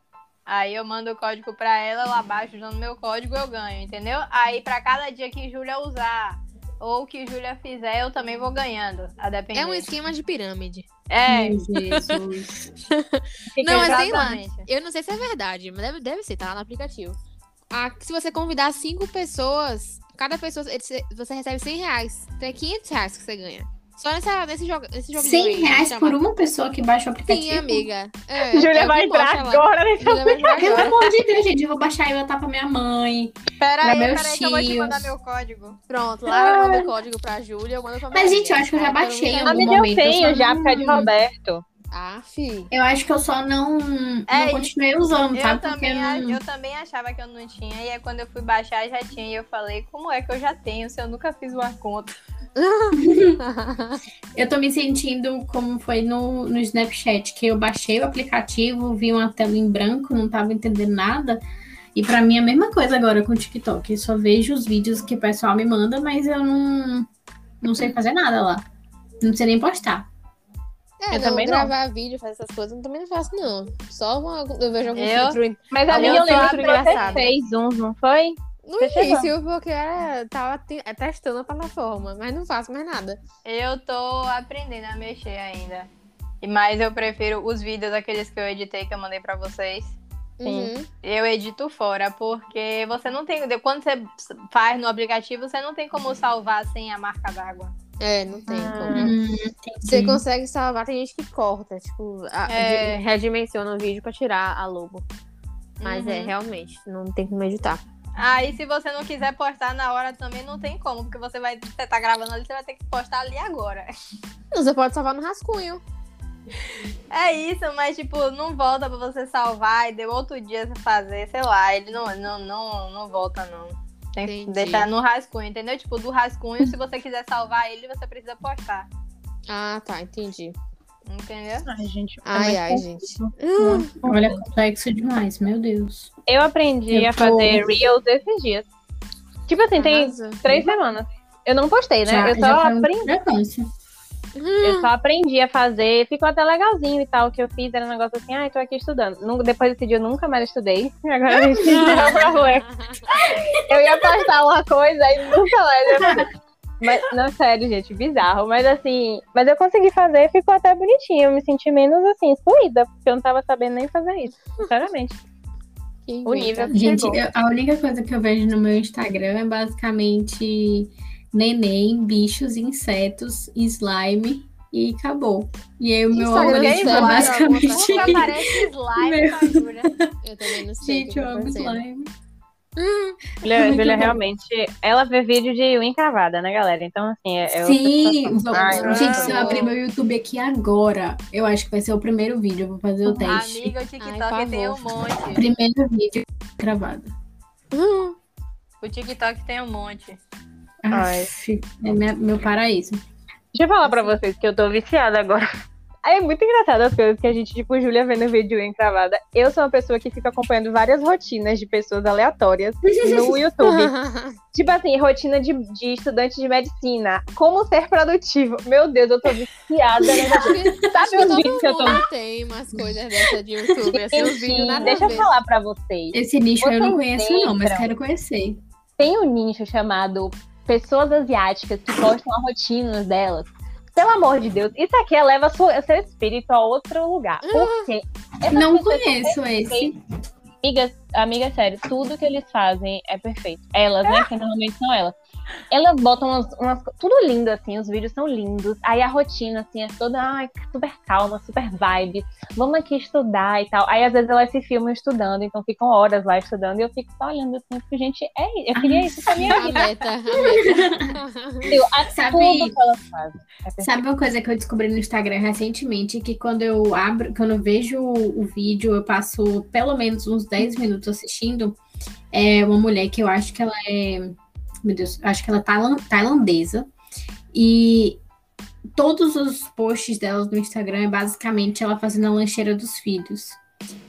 Aí eu mando o código pra ela, ela baixa usando meu código, eu ganho, entendeu? Aí pra cada dia que Júlia usar ou que Júlia fizer, eu também vou ganhando, a depender. É um esquema de pirâmide. É, Jesus. Não, mas tem lá. Eu não sei se é verdade, mas deve, deve ser, tá lá no aplicativo. Ah, se você convidar cinco pessoas, cada pessoa você recebe 100 reais. Então é 500 reais que você ganha. Só nessa, nesse jogo. Nesse joguinho 100 aí, reais chama- por uma pessoa que baixa o aplicativo? Sim, amiga. É, Júlia é o vai entrar lá. agora nesse Júlia entrar Pelo amor de Deus, gente, eu vou baixar e botar pra minha mãe. Pera aí, meus pera aí que eu vou te mandar meu código. Pronto, Lara manda o código pra Júlia, eu mando pra Mas, gente, eu acho que eu já baixei tá- algum Amiga, eu momento, eu tenho só já, porque é de Roberto. Ah, fi. Eu acho que eu só não, É, não continuei usando, Eu sabe? Porque também, a- não... eu também achava que eu não tinha, e aí quando eu fui baixar já tinha, e eu falei, como é que eu já tenho se eu nunca fiz uma conta? Eu tô me sentindo como foi no, no Snapchat, que eu baixei o aplicativo, vi uma tela em branco, não tava entendendo nada. E pra mim é a mesma coisa agora com o TikTok. Eu só vejo os vídeos que o pessoal me manda, mas eu não, não sei fazer nada lá. Não sei nem postar. É, Eu não, também não. gravar vídeo, fazer essas coisas, eu também não faço, não. Só uma, eu vejo algum Eu? filtro Mas Eu amiga, eu lembro que você fez uns, não foi? No Você chegou. início, porque era, tava é, testando a plataforma, mas não faço mais nada. Eu tô aprendendo a mexer ainda. E Mas eu prefiro os vídeos, aqueles que eu editei, que eu mandei pra vocês. Sim. Uhum. Eu edito fora, porque você não tem. Quando você faz no aplicativo, você não tem como salvar sem a marca d'água. É, não tem Ah. como. Hum, Você entendi. consegue salvar, tem gente que corta, tipo, a- É. redimensiona o vídeo pra tirar a logo. Mas é, Uhum. realmente, não tem como editar. Aí, se você não quiser postar na hora também, não tem como, porque você vai. Você tá gravando ali, você vai ter que postar ali agora. Você pode salvar no rascunho. É isso, mas tipo, não volta pra você salvar e deu outro dia você fazer, sei lá, ele não, não, não, não volta, não. Tem que Entendi. deixar no rascunho, entendeu? Tipo, do rascunho, se você quiser salvar ele, você precisa postar. Ah, tá, entendi. Entendeu? Ai, gente. Ai, ai, gente. Olha, é complexo demais, meu Deus. Eu aprendi Eu a tô- fazer Reels esses dias. Tipo assim, tem Arrasa. três semanas. Eu não postei, né? Já, eu só aprendi. Eu só aprendi a fazer, ficou até legalzinho e tal. O que eu fiz era um negócio assim, ai, tô aqui estudando. Depois desse dia eu nunca mais estudei. Agora a gente tem problema. Eu ia postar uma coisa e nunca mais. Mas, não, sério, gente, bizarro. Mas assim, mas eu consegui fazer, ficou até bonitinho. Eu me senti menos assim, excluída, porque eu não tava sabendo nem fazer isso, sinceramente. Que O nível inventa. Gente, eu- a única coisa que eu vejo no meu Instagram é basicamente neném, bichos, insetos, slime e acabou. E aí o meu Instagram é slime, basicamente aparece slime, Meu- tá? Eu também não sei. Gente, que eu tá amo acontecendo. Slime. Julia, realmente, ela vê vídeo de unha cravada, né, galera? Então, assim, é, é outra Sim, vamos- Ai, gente, se eu abrir meu YouTube aqui agora, eu acho que vai ser o primeiro vídeo, eu vou fazer o teste. Amiga, o Ai, TikTok tem um monte. Primeiro vídeo gravado. Hum, O TikTok tem um monte. Ai. Aff, é minha- meu paraíso. Deixa eu falar pra vocês que eu tô viciada agora. Aí é muito engraçado as coisas que a gente, tipo, Júlia vendo vídeo encravada. Eu sou uma pessoa que fica acompanhando várias rotinas de pessoas aleatórias no YouTube. tipo assim, rotina de, de estudante de medicina. Como ser produtivo. Meu Deus, eu tô viciada Sabe os vídeos que eu tô tem umas coisas dessas de YouTube, assim, os vídeos Gente, nada deixa eu ver. falar pra vocês. Esse nicho eu não Vocês conheço, não, mas lembram? quero conhecer. Tem um nicho chamado Pessoas Asiáticas que postam a rotina delas. Pelo amor de Deus, isso aqui eleva sua- seu espírito a outro lugar. Porque essas Não conheço esse. Amiga, amiga, sério, tudo que eles fazem é perfeito. Elas, né? Que normalmente são elas. Elas botam umas, umas Tudo lindo, assim, os vídeos são lindos. Aí a rotina, assim, é toda ai, super calma, super vibe. Vamos aqui estudar e tal. Aí às vezes elas se filmam estudando, então ficam horas lá estudando. E eu fico só olhando assim, porque, gente, é, eu queria isso pra minha A vida. meta, a meta. Eu, a, Sabe- tudo que elas fazem. É. Sabe uma coisa que eu descobri no Instagram recentemente? Que quando eu abro, quando eu vejo o o vídeo, eu passo pelo menos uns 10 minutos assistindo. É uma mulher que eu acho que ela é. Meu Deus, eu acho que ela é tailan- tailandesa. E todos os posts dela no Instagram é basicamente ela fazendo a lancheira dos filhos.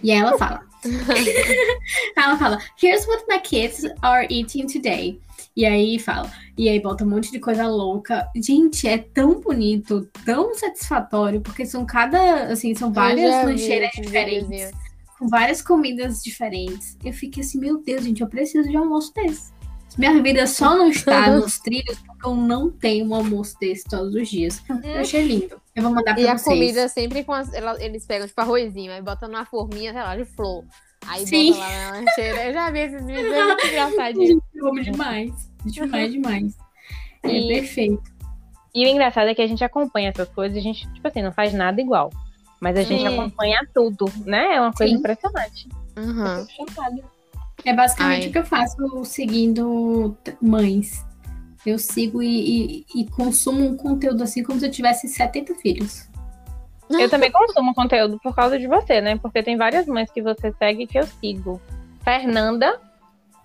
E aí ela fala. ela fala, here's what my kids are eating today. E aí fala. E aí bota um monte de coisa louca. Gente, é tão bonito, tão satisfatório, porque são cada, assim, são várias vi lancheiras esses diferentes, com várias comidas diferentes. Eu fiquei assim, meu Deus, gente, eu preciso de um almoço desse. Minha vida só não está nos trilhos porque eu não tenho um almoço desse todos os dias. Eu achei lindo. Eu vou mandar pra E a vocês. comida sempre com as, ela- eles pegam tipo arrozinho, aí botam numa forminha, sei lá, de flor. Aí Sim. botam lá na lancheira. Eu já vi esses vídeos, é muito engraçadinho. Eu amo demais. Demais, demais. É E- perfeito. E o engraçado é que a gente acompanha essas coisas e a gente, tipo assim, não faz nada igual. Mas a gente Sim. acompanha tudo, né? É uma coisa Sim. impressionante. Uhum. Chocada. É basicamente Ai. o que eu faço seguindo mães. Eu sigo e, e- e consumo um conteúdo assim como se eu tivesse 70 filhos. Eu também consumo conteúdo por causa de você, né? Porque tem várias mães que você segue que eu sigo. Fernanda,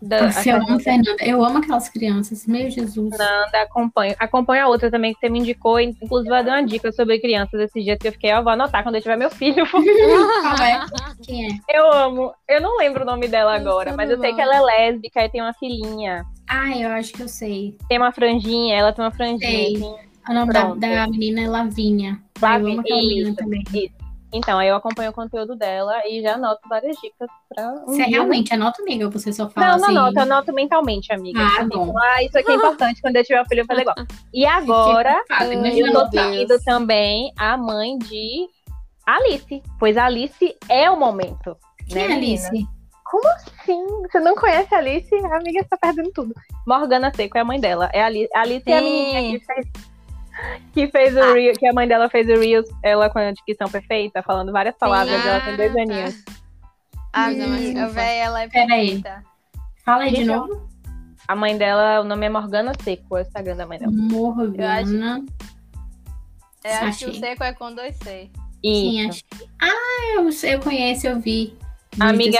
da, a Nossa, eu amo Fernanda. Eu amo aquelas crianças. Meu Jesus. Fernanda acompanha. Acompanha a outra também que você me indicou. Inclusive, ela deu uma dica sobre crianças esses dias que eu fiquei, ó, vou anotar quando eu tiver meu filho. Qual é? Quem é? Eu amo. Eu não lembro o nome dela Nossa, agora, mas eu sei que ela é lésbica e tem uma filhinha. Ah, eu acho que eu sei. Tem uma franjinha, ela tem uma franjinha. Sei. assim. O nome da, da menina é Lavinha. Eu Lavi- amo aquela menina isso, também. isso. Então, aí eu acompanho o conteúdo dela e já anoto várias dicas pra. um Você dia, realmente anota, amiga? Ou você só fala Não, não assim? anoto, eu anoto mentalmente, amiga. Ah, assim, bom. Ah, isso aqui é importante quando eu tiver um filho, eu fazer igual. E agora, eu tô seguindo também a mãe de Alice. Pois Alice é o momento. Quem né, é menina? Alice? como assim? Você não conhece a Alice? A amiga está perdendo tudo. Morgana Seco é a mãe dela. É a Alice, a Alice é a menina que fez, que fez o Ah. Reels, que a mãe dela fez o Reels, ela com a dicção perfeita, falando várias palavras, ela tem dois Ah, tá. aninhos. A Coisa mais minha, fofa. véi, ela é perfeita. Fala aí de Gente, novo. A mãe dela, o nome é Morgana Seco, é o Instagram da mãe dela. Morgana. É, acho que o seco é com dois C. Sim, achei. Ah, eu, eu conheço, eu vi. Amiga.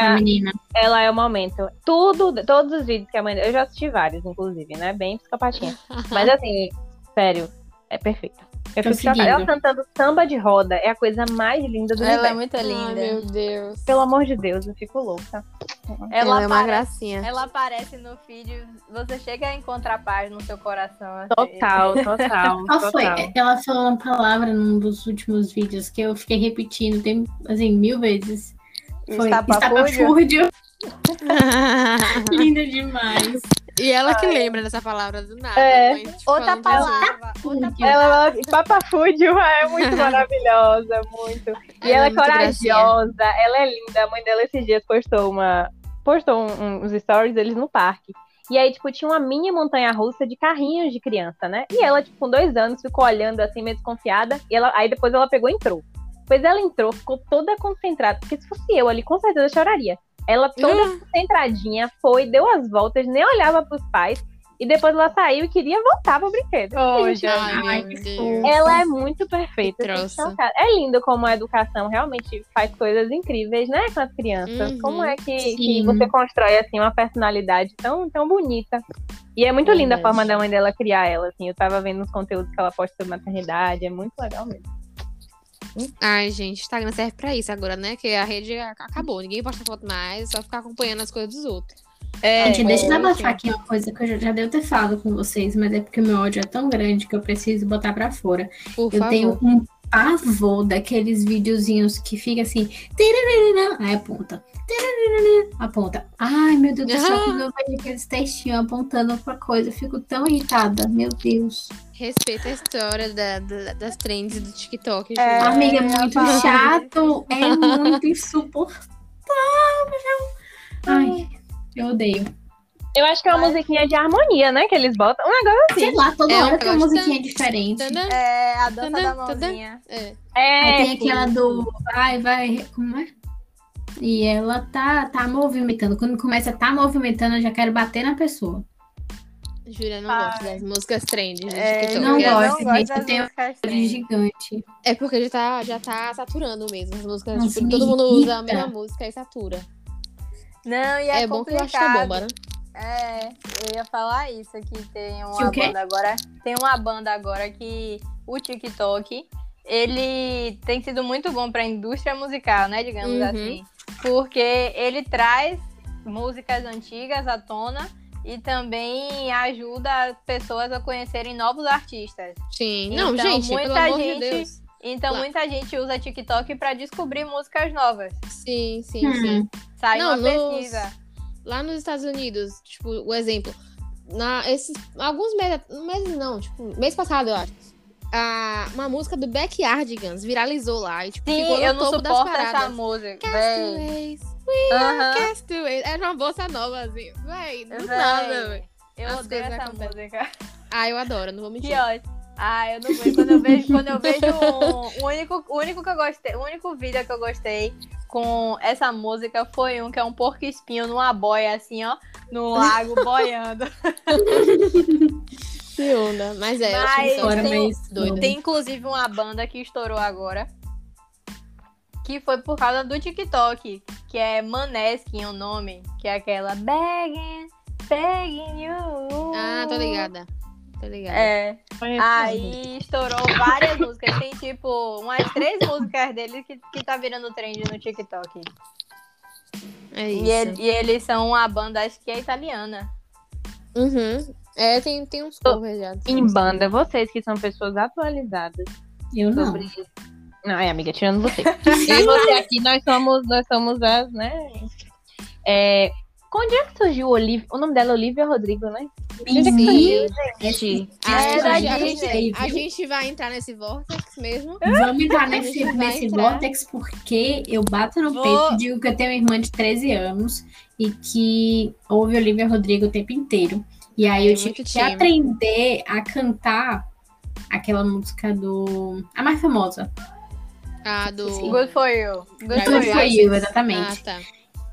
Ela é o momento. Tudo, todos os vídeos que a mãe dela. Eu já assisti vários, inclusive, né? Bem psicopatinha. Mas assim, sério, é perfeita. Eu fico chocada. Ela cantando samba de roda é a coisa mais linda do Ela é universo. muito Ai, linda. meu Deus. Pelo amor de Deus, eu fico louca. Ela, Ela é uma gracinha. ela aparece no feed, você chega a encontrar paz no seu coração. assim. Total, total. Qual foi? total. Ela falou uma palavra num dos últimos vídeos que eu fiquei repetindo, tem, assim, mil vezes. Foi Estapafúrdio? estapafúrdio. Linda demais. E ela que lembra dessa palavra do nada. É. mãe, tipo, Outra palavra. Outra Fúrdio. Ela, Papafúdio é muito maravilhosa, muito. E ela, Ela é é muito gracinha. corajosa, ela é linda. A mãe dela esses dias postou uma. Postou um- um- uns stories deles no parque. E aí, tipo, tinha uma mini montanha russa de carrinhos de criança, né? E ela, tipo, com dois anos, ficou olhando assim, meio desconfiada. E ela, aí depois ela pegou e entrou. Depois ela entrou, ficou toda concentrada. Porque se fosse eu ali, com certeza eu choraria. Ela toda concentradinha, foi, deu as voltas, nem olhava pros pais. E depois ela saiu e queria voltar pro brinquedo. Ô, Gente, Ai, Ai, meu que Deus. ela é muito perfeita. É lindo como a educação realmente faz coisas incríveis, né, com as crianças. Uhum. Como é que, que você constrói assim uma personalidade tão, tão bonita. E é muito linda a forma da mãe dela criar ela, assim. Eu tava vendo os conteúdos que ela posta sobre maternidade, é muito legal mesmo. Ai, gente, Instagram serve pra isso agora, né? Que a rede acabou. Ninguém posta foto mais, é só ficar acompanhando as coisas dos outros. É, Gente, deixa eu é, abafar aqui uma coisa que eu já, já devo ter falado com vocês, mas é porque o meu ódio é tão grande que eu preciso botar pra fora. Por Eu favor. tenho um pavor daqueles videozinhos que fica assim, aí aponta, aponta. Ai, meu Deus do céu, quando eu vejo aqueles textinhos apontando pra coisa, eu fico tão irritada, meu Deus. Respeita a história da- da- das trends do TikTok. É. Amiga, é muito chato, é muito insuportável. Ai, eu odeio. Eu acho que é uma musiquinha de harmonia, né? Que eles botam. Um negócio Sei lá, toda É hora tem uma musiquinha diferente. Tadã, É a dança da mãozinha. é. É. Aí tem aquela do. Ai, vai. Como é? E ela tá, tá movimentando. Quando começa a tá movimentando, eu já quero bater na pessoa. Júlia não Ai. gosta das músicas trends do É, TikTok. não eu gosto, não gente, Olho trends. gigante. É porque já tá, já tá saturando mesmo. As músicas, Nossa, tipo, todo mundo usa a mesma música e satura. Não, e é, É, bom que eu acho que é bomba, né? É, eu ia falar isso, que tem Que uma o quê? banda agora. Tem uma banda agora que o TikTok, ele tem sido muito bom pra indústria musical, né? Digamos Uhum. assim. Porque ele traz músicas antigas à tona e também ajuda pessoas a conhecerem novos artistas. Sim. Não, Então, gente, pelo muita de gente- Deus. Então Lá. muita gente usa TikTok pra descobrir músicas novas. Sim, sim, Hum. sim. Sai Não, uma nos- pesquisa. Lá nos Estados Unidos, tipo, o exemplo. Na, esses, alguns meses, meses não, tipo, mês passado, eu acho. A, uma música do Backyardigans viralizou lá e, tipo, Sim, ficou no eu não suporto essa paradas. Véi. Castaways, Aham. Castaways. Era uma bolsa nova, assim. Véi, do Véi, nada, véi. Eu As odeio essa acontecem. música. Ah, eu adoro, não vou mentir. Que ótimo. Ah, eu não vejo. Quando eu vejo, quando eu vejo um, o único, o único que eu gostei, o único vídeo que eu gostei com essa música foi um que é um porco espinho numa boia, assim, ó, no lago, boiando. Que onda. Mas é, eu Mas acho que tem, mas. doida. tem inclusive uma banda que estourou agora. Que foi por causa do TikTok. Que é Maneskin o nome. Que é aquela Begging, Begging You. Ah, tô ligada. Tô ligada. É. Aí estourou várias músicas. Tem tipo umas três músicas dele que, que tá virando trend no TikTok. É isso. E, ele- e eles são uma banda, acho que é italiana. Uhum. É, tem, tem uns covers já. Em banda, vocês que são pessoas atualizadas Eu não. sobre. Não, é, amiga, tirando você. Eu e você aqui, nós somos, nós somos as, né? É, Onde é que surgiu o Olivia? O nome dela é Olivia Rodrigo, né? Onde é? A, a gente, vai entrar nesse vortex mesmo. Vamos entrar nesse, nesse entrar. vortex porque eu bato no Vou- peito e digo que eu tenho uma irmã de 13 anos e que ouve Olivia Rodrigo o tempo inteiro. E aí eu É, tive que time. aprender a cantar aquela música do. A mais famosa. A do. Good for you. Good Good for you. You, Ah, exatamente. tá.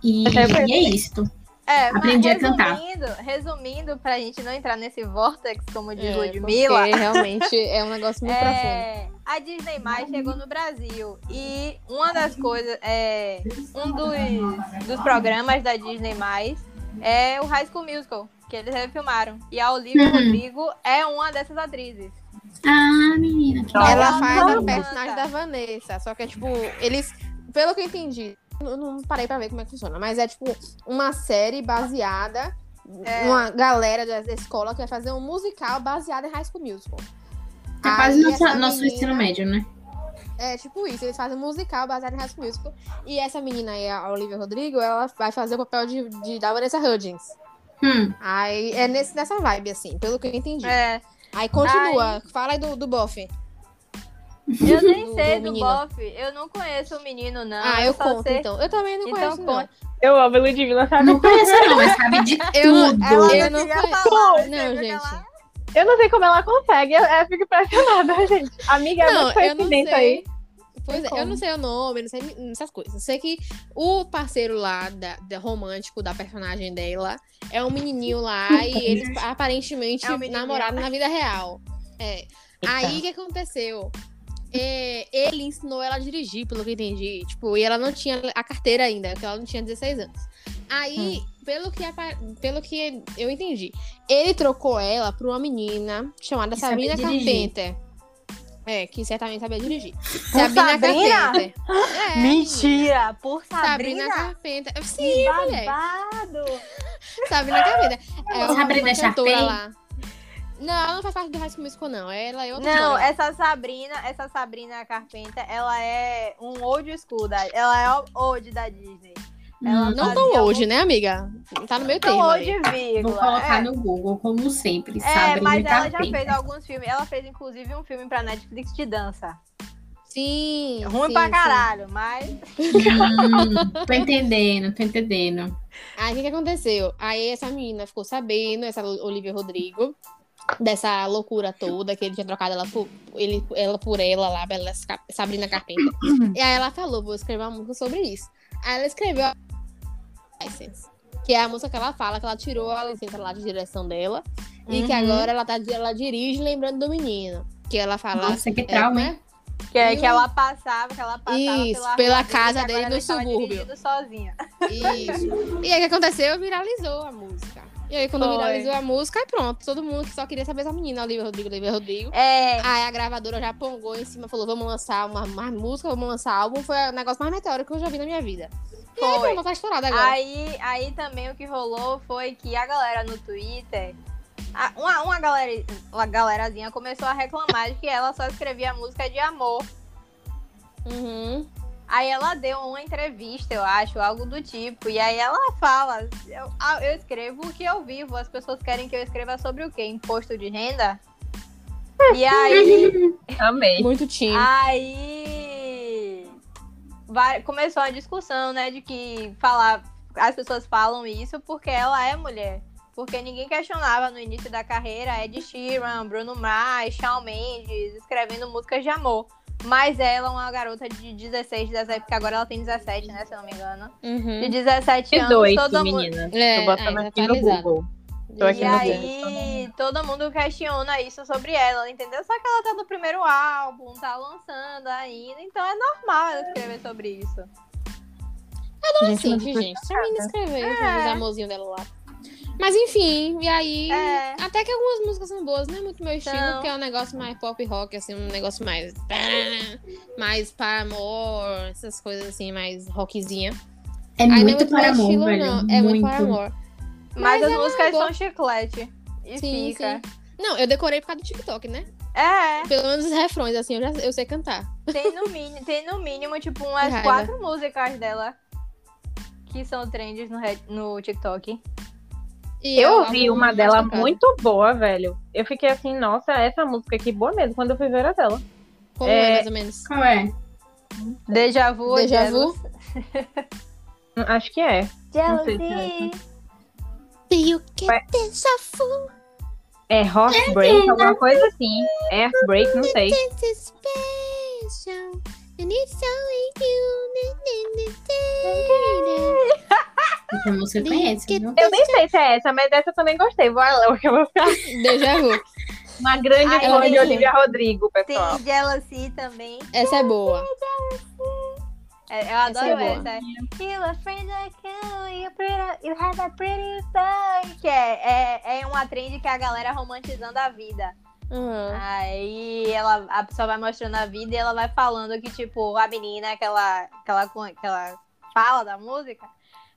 E, e é isso. É, mas Aprendi a cantar. resumindo, resumindo, pra gente não entrar nesse vortex, como diz É, Ludmilla, porque realmente é um negócio muito profundo. é, a Disney Mais chegou no Brasil. E uma das coisas, é, um dos, dos programas da Disney Mais é o High School Musical, que eles refilmaram. E a Olivia Uhum. Rodrigo é uma dessas atrizes. Ah, menina, que Ela Ela legal. faz a personagem da Vanessa. Só que é tipo, eles. Pelo que eu entendi, eu não parei pra ver como é que funciona, mas é tipo uma série baseada. É. Uma galera da escola que vai fazer um musical baseado em High School Musical. É quase nosso, essa nosso menina- ensino médio, né? É tipo isso, eles fazem um musical baseado em High School Musical. E essa menina aí, a Olivia Rodrigo, ela vai fazer o papel de, de da Vanessa Hudgens. Hum. Aí é nesse, nessa vibe, assim, pelo que eu entendi. É, Aí continua, fala aí do, do Boff. eu nem Do- sei do do. Boff, eu não conheço o menino, não. Ah, eu só conto sei- então. Eu também não Então conheço, não. conta. Eu amo a Ludmilla, sabe? Não conheço, não, mas sabe de Eu- tudo. Ela Eu não não conheço. falar, Não, gente. ela- Eu não sei como ela consegue, eu, eu fico impressionada, gente. Amiga, é Não, muito eu não coincidência sei. aí. Pois é, Tem eu como. não sei o nome, não sei essas coisas. Eu sei que o parceiro lá, da, da romântico da personagem dela, é um menininho lá e eles aparentemente É um namoraram na vida real. É. Aí o que aconteceu? É, ele ensinou ela a dirigir, pelo que eu entendi. Tipo, e ela não tinha a carteira ainda, porque ela não tinha 16 anos. Aí, pelo, que, pelo que eu entendi, ele trocou ela pra uma menina chamada Sabrina. Carpenter. É, que certamente sabia dirigir. Sabrina? Carpenter. É, Mentira, por Sabrina Sabrina. Carpenter. Sim, Que mulher. babado. Sabrina Carpenter. É uma, Sabrina Sharpay? lá. Não, ela não faz parte do High School Musical, não. Ela é outra Não, história. essa Sabrina, essa Sabrina Carpenter, ela é um old school da, ela é o old da Disney. Ela Hum, Não tão um- hoje, né, amiga? Tá no meio Tão termo. old, aí. vírgula. Vou colocar é. no Google, como sempre. É, mas ela já fez alguns filmes. Ela fez, inclusive, um filme pra Netflix de dança. Sim. Ruim sim, pra sim. caralho, mas. Hum, tô entendendo, tô entendendo. Aí o que, que aconteceu? Aí essa menina ficou sabendo, essa Olivia Rodrigo, dessa loucura toda, que ele tinha trocado ela por, ele, ela por ela lá, Sabrina Carpenter. e aí ela falou, vou escrever uma música sobre isso. Aí ela escreveu a License, que é a música que ela fala, que ela tirou a licença lá de direção dela, e que Uhum. agora ela, tá, ela dirige lembrando do menino. Que ela fala... Nossa, que é, trauma, hein? é? Que, é E que o- ela passava, que ela passava Isso, pela, pela casa que dele no subúrbio. sozinha. Isso. E aí o que aconteceu? Viralizou a música. E aí, quando Foi. viralizou a música, aí pronto. Todo mundo que só queria saber essa menina, Olivia Rodrigo, Olivia Rodrigo. É, Aí a gravadora já pongou em cima, falou: vamos lançar uma mais música, vamos lançar álbum. Foi o negócio mais meteórico que eu já vi na minha vida. E aí, pronto, tá estourada agora. Aí, aí também o que rolou foi que a galera no Twitter, uma, uma, galera, uma galerazinha começou a reclamar de que ela só escrevia música de amor. Uhum. Aí ela deu uma entrevista, eu acho, algo do tipo. E aí ela fala: eu, ah, eu escrevo o que eu vivo. As pessoas querem que eu escreva sobre o quê? Imposto de renda? E aí, Amei. Muito time. aí vai- começou a discussão, né? De que falar, as pessoas falam isso porque ela é mulher. Porque ninguém questionava no início da carreira Ed Sheeran, Bruno Mars, Shawn Mendes, escrevendo músicas de amor. Mas ela é uma garota de 16, 17, porque agora ela tem 17, né? Se eu não me engano. De Uhum. 17 anos, 18, todo mundo. menina. É, Tô botando é, aqui no. Google. Tô aqui E no aí, todo mundo questiona isso sobre ela, entendeu? Só que ela tá no primeiro álbum, tá lançando ainda, então é normal ela escrever sobre isso. Adolescente, mas- gente. Deixa a menina escrever É. os amorzinhos dela lá. Mas enfim, e aí. É. Até que algumas músicas são boas, não é muito meu estilo, porque é um negócio mais pop rock, assim, um negócio mais. Mais Paramore, essas coisas assim, mais rockzinha. É Aí é muito muito meu para amor, estilo, velho. não. É muito muito. Paramore. Mas, Mas as músicas é boa. são chiclete. E Sim, fica. Não, eu decorei por causa do TikTok, né? É, Pelo menos os refrões, assim, eu já eu sei cantar. tem no, mínimo, tem no mínimo, tipo, umas quatro músicas dela. que são trends no, no TikTok. E Eu ouvi uma dela tocada. muito boa, velho. Eu fiquei assim, nossa, essa música aqui boa mesmo, quando eu fui ver a dela. Como É, é, mais ou menos? Qual é? Deja vu. Deja vu? Acho que é. Não sei se é Jealousy. You get Vai. this fool, É Heartbreak, alguma coisa assim. Heartbreak, não sei. And it's only you. Essa música eu conheço, viu? Eu nem sei se é essa, mas essa eu também gostei. Vou lá, que eu vou ficar Deja vu. uma grande Ai, fã de. Olivia Rodrigo, pessoal. Tem Jealousy também. Essa é boa. É, eu Essa adoro é essa. You are afraid I can, you, pretty, you have a pretty face. Que é, é, é uma trend que é a galera romantizando a vida. Uhum. Aí ela, a pessoa vai mostrando a vida e ela vai falando que, tipo, a menina, que ela, que ela, que ela fala da música,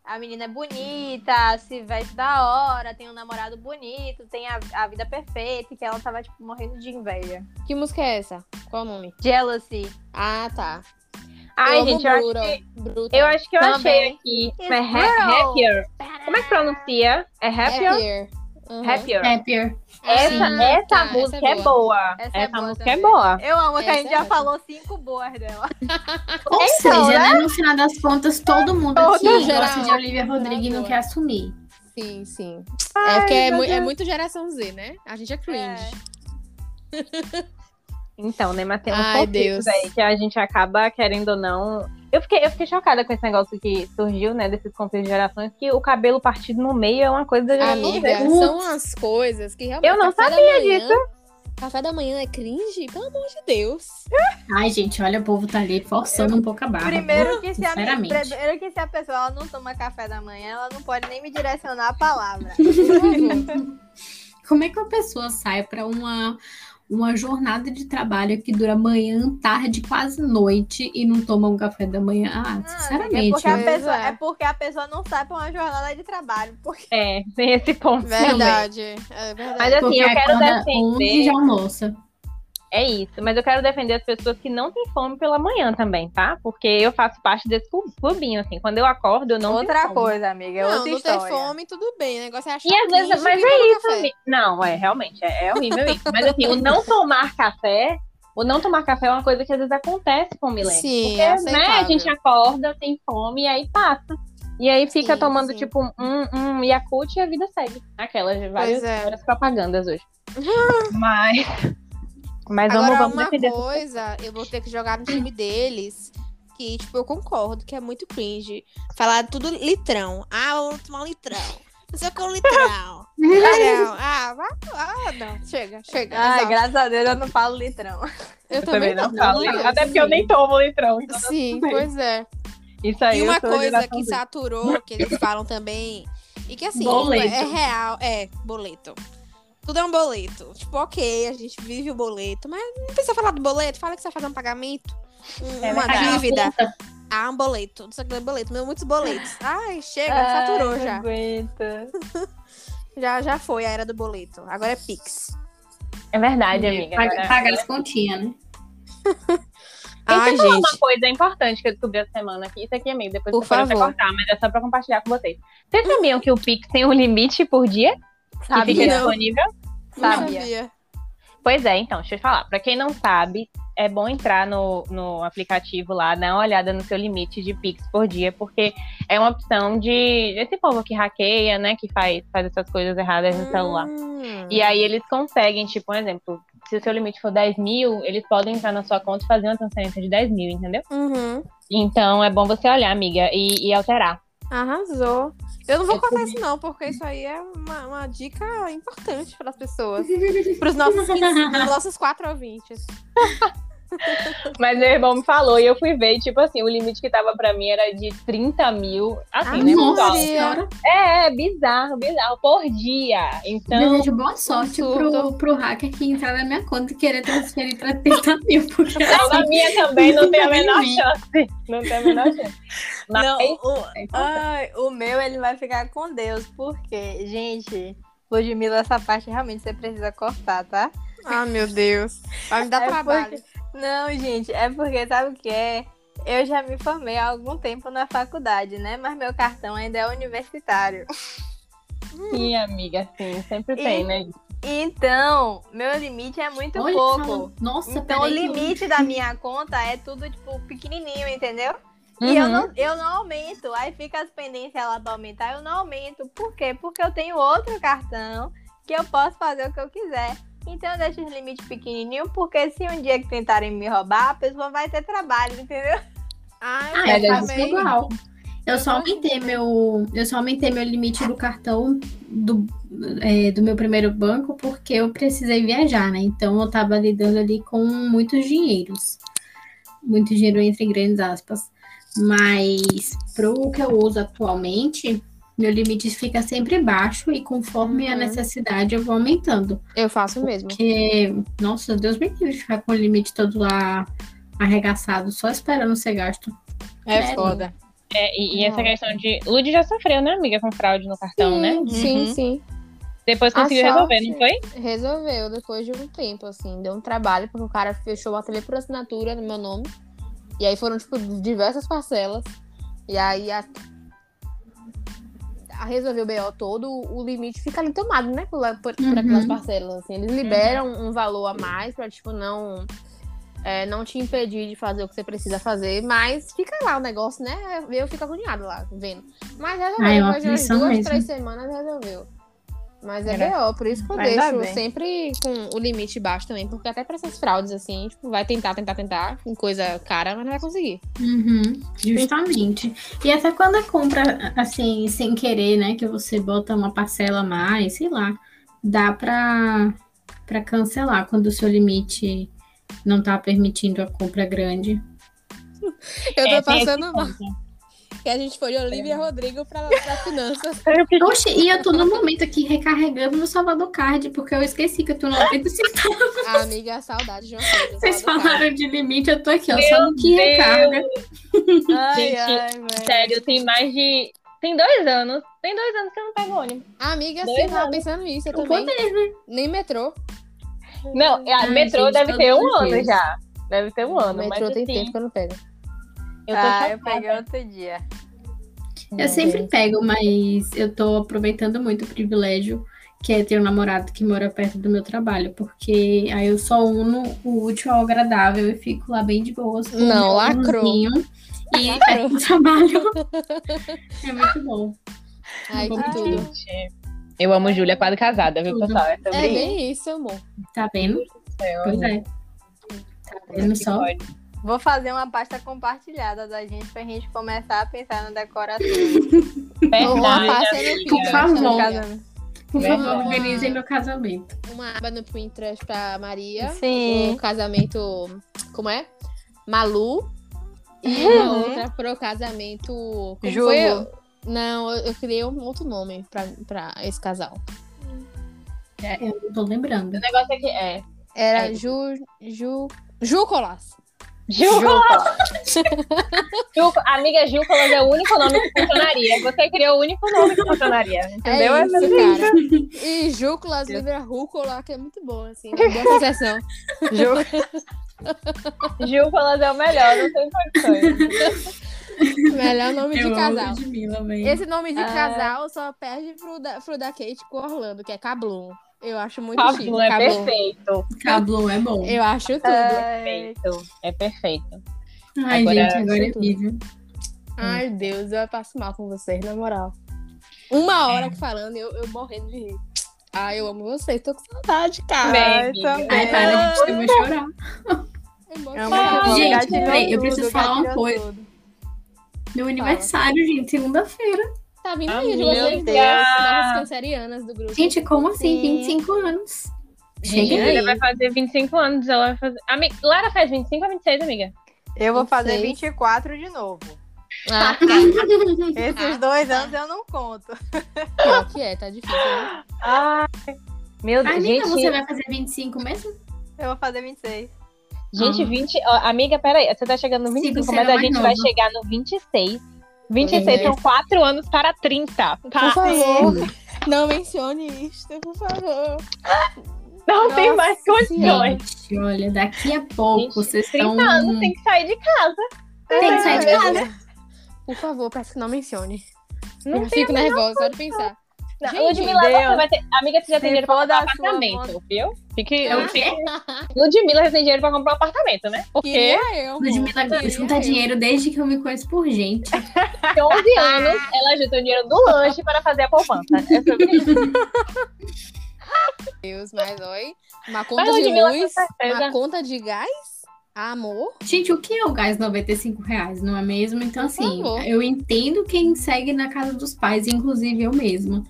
a menina é bonita, se veste da hora, tem um namorado bonito, tem a, a vida perfeita, e que ela tava, tipo, morrendo de inveja. Que música é essa? Qual o nome? Jealousy. Ah, tá. Ai, gente, eu acho que, Brutal. eu acho que eu Também. achei aqui. It's É ha- brutal. Happier. Como é que pronuncia? É Happier? Happier. Uhum. Happier. Happier. Essa, essa tá, música essa é é boa. Essa Essa, é boa música também. é boa. Eu amo que a Essa gente é já ótima. falou cinco boas dela. Ou Então, seja, né? né? no final das contas, todo mundo Todo aqui geral. gosta de Olivia Rodrigo e não Boa. quer assumir. Sim, sim. Ai, é porque é, mu- é muito geração Z, né? A gente é cringe. Então, né, mas tem uns Ai, Deus. aí que a gente acaba, querendo ou não. Eu fiquei, eu fiquei chocada com esse negócio que surgiu, né, desses conflitos de gerações, que o cabelo partido no meio é uma coisa da geração Amiga, são as coisas que realmente. Eu não sabia manhã- disso. Café da manhã é cringe? Pelo amor de Deus. Ai, gente, olha, o povo tá ali forçando um pouco a barra. Primeiro que, se a, primeiro que se a pessoa ela não toma café da manhã, ela não pode nem me direcionar a palavra. Como é que uma pessoa sai para uma, uma jornada de trabalho que dura manhã, tarde, quase noite e não toma um café da manhã? Ah, Ah, sinceramente. é, porque a pessoa, é. é porque a pessoa não sai pra uma jornada de trabalho. Porque É, tem esse ponto. Verdade. É verdade. Mas assim, Porque eu quero acorda defender. 11 já almoça. É isso, mas eu quero defender as pessoas que não têm fome pela manhã também, tá? Porque eu faço parte desse clu- clubinho, assim. Quando eu acordo, eu não outra tenho fome. coisa, amiga. É não, outra não ter história. fome, tudo bem. O negócio é achar E às vezes, mas é isso, não, é realmente, é, é horrível isso. Mas assim, o não tomar café, o não tomar café é uma coisa que às vezes acontece com o milênio. Sim, Porque, é né, a gente acorda, tem fome e aí passa. E aí fica Sim, tomando, sim. tipo, um, um Yakult e a vida segue. Aquelas várias, é. várias propagandas hoje. Mas. Mas Agora, vamos, vamos uma coisa, eu vou ter que jogar no time deles, que, tipo, eu concordo que é muito cringe. Falar tudo litrão. Ah, vamos tomar um litrão. Não sei o que é um litrão. litrão. Ah, vai, ah, não. Chega, chega. Ai, exato. graças a Deus eu não falo litrão. eu, também não. falo. não, Até porque eu nem tomo litrão. Então Sim, pois é. isso aí E eu uma coisa que saturou, que eles falam também, e que assim, Boleto. é real, é, boleto. Tudo é um boleto. Tipo, ok, a gente vive o boleto, mas não precisa falar do boleto, fala que você vai fazer um pagamento, um- É uma verdade. dívida. Ah, um boleto. Não sei o que é boleto, meu, muitos boletos. Ai, chega, saturou Ai, não já. aguenta. já. Já foi a era do boleto. Agora é Pix. É verdade, amiga. Paga, Agora- paga as continhas, né? Ai, Deixa eu falar gente. uma coisa importante que eu descobri essa semana aqui. Isso aqui, amigo, depois Por você pode até favor. cortar, mas é só pra compartilhar com vocês. Vocês sabiam que o Pix tem um limite por dia que fica Sabia? Não. disponível? Sabia. sabia. Pois é, então, deixa eu falar. Pra quem não sabe, é bom entrar no, no aplicativo lá, dar uma olhada no seu limite de Pix por dia, porque é uma opção de esse povo que hackeia, né, que faz, faz essas coisas erradas no celular. Hum. E aí eles conseguem, tipo, por exemplo, se o seu limite for 10 mil, eles podem entrar na sua conta e fazer uma transferência de 10 mil, entendeu? Uhum. Então é bom você olhar, amiga, e, e alterar. Arrasou. Eu não vou Eu contar isso, não, porque isso aí é uma, uma dica importante para as pessoas. Para os nossos, 15 pros nossos quatro ouvintes. Mas meu irmão me falou e eu fui ver, tipo assim, o limite que tava pra mim era de 30 mil. Assim, Ah, né? Nossa. É, é, bizarro, bizarro. Por dia. Então, Desejo boa sorte um pro, pro hacker que entrar na minha conta e querer transferir pra 30 mil. Porque não, na minha também não tem a menor chance. Não tem a menor chance. Mas, Não, o, é ai, o meu ele vai ficar com Deus, porque, gente, Ludmilla, essa parte realmente você precisa cortar, tá? Ah, meu Deus. Vai me dar É trabalho. porque- Não, gente, é porque sabe o que é? Eu já me formei há algum tempo na faculdade, né? Mas meu cartão ainda é universitário. Sim, amiga, sim, sempre E- tem, né? Então, meu limite é muito Olha, pouco. Nossa, Então, o limite da minha conta é tudo, tipo, pequenininho, entendeu? E eu Uhum. não, eu não aumento. Aí fica as pendências lá pra aumentar, eu não aumento. Por quê? Porque eu tenho outro cartão que eu posso fazer o que eu quiser. Então eu deixo os limites pequenininhos, porque se um dia que tentarem me roubar, a pessoa vai ter trabalho, entendeu? Ai, Ah, é faço igual. Eu só aumentei meu, eu só aumentei meu limite do cartão do, é, do meu primeiro banco porque eu precisei viajar, né? Então eu tava lidando ali com muitos dinheiros. Muito dinheiro entre grandes aspas. Mas pro que eu uso atualmente, meu limite fica sempre baixo e conforme a Uhum. necessidade eu vou aumentando. Eu faço mesmo. Porque, nossa, Deus me livre de ficar com o limite todo lá arregaçado, só esperando ser gasto. É Sério? foda. É, e, e essa questão de. Lud já sofreu, né, amiga, com fraude no cartão, né? Sim, Uhum. sim. Depois A conseguiu resolver, não foi? Resolveu depois de um tempo, assim. Deu um trabalho, porque o cara fechou a TV por assinatura no meu nome. E aí foram, tipo, diversas parcelas. E aí a. A resolver o BO todo, o limite fica ali tomado, né? Por, por, por Uhum. aquelas parcelas. Assim. Eles liberam um valor a mais pra, tipo, não. é, não te impedir de fazer o que você precisa fazer, mas fica lá o negócio, né? Eu fico agoniado lá, vendo. Mas resolveu, Ah, é depois de umas duas, mesmo. três semanas resolveu. Mas é BO, por isso que eu deixo sempre com o limite baixo também, porque até pra essas fraudes, assim, tipo, vai tentar, tentar, tentar, com coisa cara, mas não vai conseguir. Uhum, justamente. E até quando é compra, assim, sem querer, né? Que você bota uma parcela a mais, sei lá, dá pra, pra cancelar quando o seu limite não tá permitindo a compra grande. Eu tô É, passando mal. Que a gente foi de Olivia Rodrigo pra, pra finanças. Oxe, e eu tô no momento aqui recarregando no Salvador Card, porque eu esqueci que eu tô no 90 centavos. A amiga, saudade de uma coisa. Vocês falaram de limite, eu tô aqui, ó, só no que Deus. recarga. Ai, Gente, ai. Sério, tem mais de. Tem dois anos. Tem dois anos que eu não pego ônibus. amiga, Dois sim, tava anos. pensando nisso, eu O também. poder, né? Nem metrô. Não, a Ai, metrô gente, deve ter um ano dias. já. Deve ter um ano. metrô mas tem assim, tempo que eu não pego. Eu tô Ah, eu peguei outro dia. Eu sempre pego, mas eu tô aproveitando muito o privilégio que é ter um namorado que mora perto do meu trabalho, porque aí eu só uno o útil ao agradável e fico lá bem de o Não, lacrou. E perto do trabalho. é muito bom. Ai, que Ai, tudo. Eu amo Júlia quase casada, viu, Tudo. pessoal? É É bem isso, amor. Tá vendo? Pois é. Tá vendo Que só? pode. Vou fazer uma pasta compartilhada da gente pra gente começar a pensar na decoração Uma Verdade, pasta no. Por favor. do amiga. casamento. Por favor, organizem meu casamento. Uma aba no Pinterest pra Maria. Sim. O casamento. Como é? Malu. E uma Uhum. outra pro casamento. Como Jugo. foi? Não, eu, eu criei um outro nome pra, pra esse casal. Eu não tô lembrando. O negócio é que é. Era É. Ju. Ju. Jucolas. Júcola. Júcola. Amiga Júcola é o único nome que funcionaria. Você criou o único nome que funcionaria. Entendeu? É É isso, cara. E Júcolas livra rúcula, que é muito bom, assim. Uma boa associação. Júcolas é o melhor, não tem condições. Melhor nome de Eu casal. amo Ludmilla, velho. Esse nome de Ah. casal só perde pro da, pro da Kate com Orlando, que é Cablum. Eu acho muito Pablo chique. é Cablum. perfeito. Cablon é bom. Eu acho tudo. Ai, Perfeito. É perfeito. Ai, Agora- gente, agora é vídeo. Ai, Deus, eu passo mal com vocês, na moral. Uma hora que falando, eu, eu morrendo de rir. Ai, eu amo vocês, tô com saudade, cara. Bem, também. Ai, para, gente, eu vou chorar. Gente, peraí, eu preciso falar uma coisa. tudo. Meu aniversário, gente, segunda-feira. Tá vindo aí de vocês duas, novas cancerianas do grupo. Gente, como assim? Sim. 25 anos. Júlia aí. vai fazer 25 anos. Ela vai fazer. Amiga, Lara faz 25 ou 26, amiga? Eu vou fazer 26. 24 de novo. Ah, tá. Esses dois anos eu não conto. Pior que é, tá difícil, né? Ai, meu Deus. Amiga, gente, você vai fazer 25 mesmo? Eu vou fazer 26. gente, Ah. 20. ó, amiga, peraí. Você tá chegando no 25, você mas a gente vai nova. chegar no 26. 26 É. são 4 anos para 30. Por Tá? favor, não mencione isto, por favor. Não tem Nossa mais condições. Gente, olha, daqui a pouco Gente, vocês 30 estão. anos tem que sair de casa. Tem que sair de casa. Por favor, peço que não mencione. Não eu fico nervosa só de pensar. Não, Gente, Ludmilla, Deus. você vai ter. Amiga, você já tem dinheiro pra comprar um apartamento, viu? Fique. O fique... Ludmilla já tem dinheiro pra comprar um apartamento, né? Porque eu. Ludmilla junta eu. dinheiro desde que eu me conheço por gente. tem 11 anos, ela juntou o dinheiro do lanche para fazer a poupança. É sobre isso. Deus, mas oi. Uma conta Mas, de luz, uma conta de gás, amor. Gente, o que é o gás 95 reais, não é mesmo? Então, assim, eu entendo quem segue na casa dos pais, inclusive eu mesma.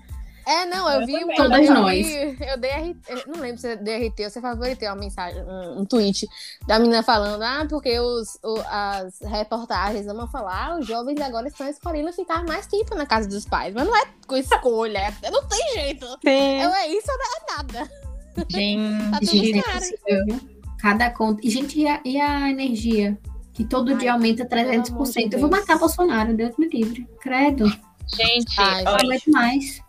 É, não, eu, Eu vi também. uma. Todas eu nós. vi- eu dei RT, eu não lembro se eu dei RT ou se favoritei uma mensagem, um, um tweet da menina falando, ah, porque os, o- as reportagens vão falar, ah, os jovens agora estão escolhendo ficar mais tempo na casa dos pais. Mas não é com escolha, é- não tem jeito. Sim. É, é isso ou não é nada. Gente, Tá tudo é caro. Cada conta. E, gente, e a, e a energia? Que todo Ai, dia aumenta pelo amor de 300%. Eu vou matar Bolsonaro, Deus me livre. Credo. gente, Ai, olha, mais.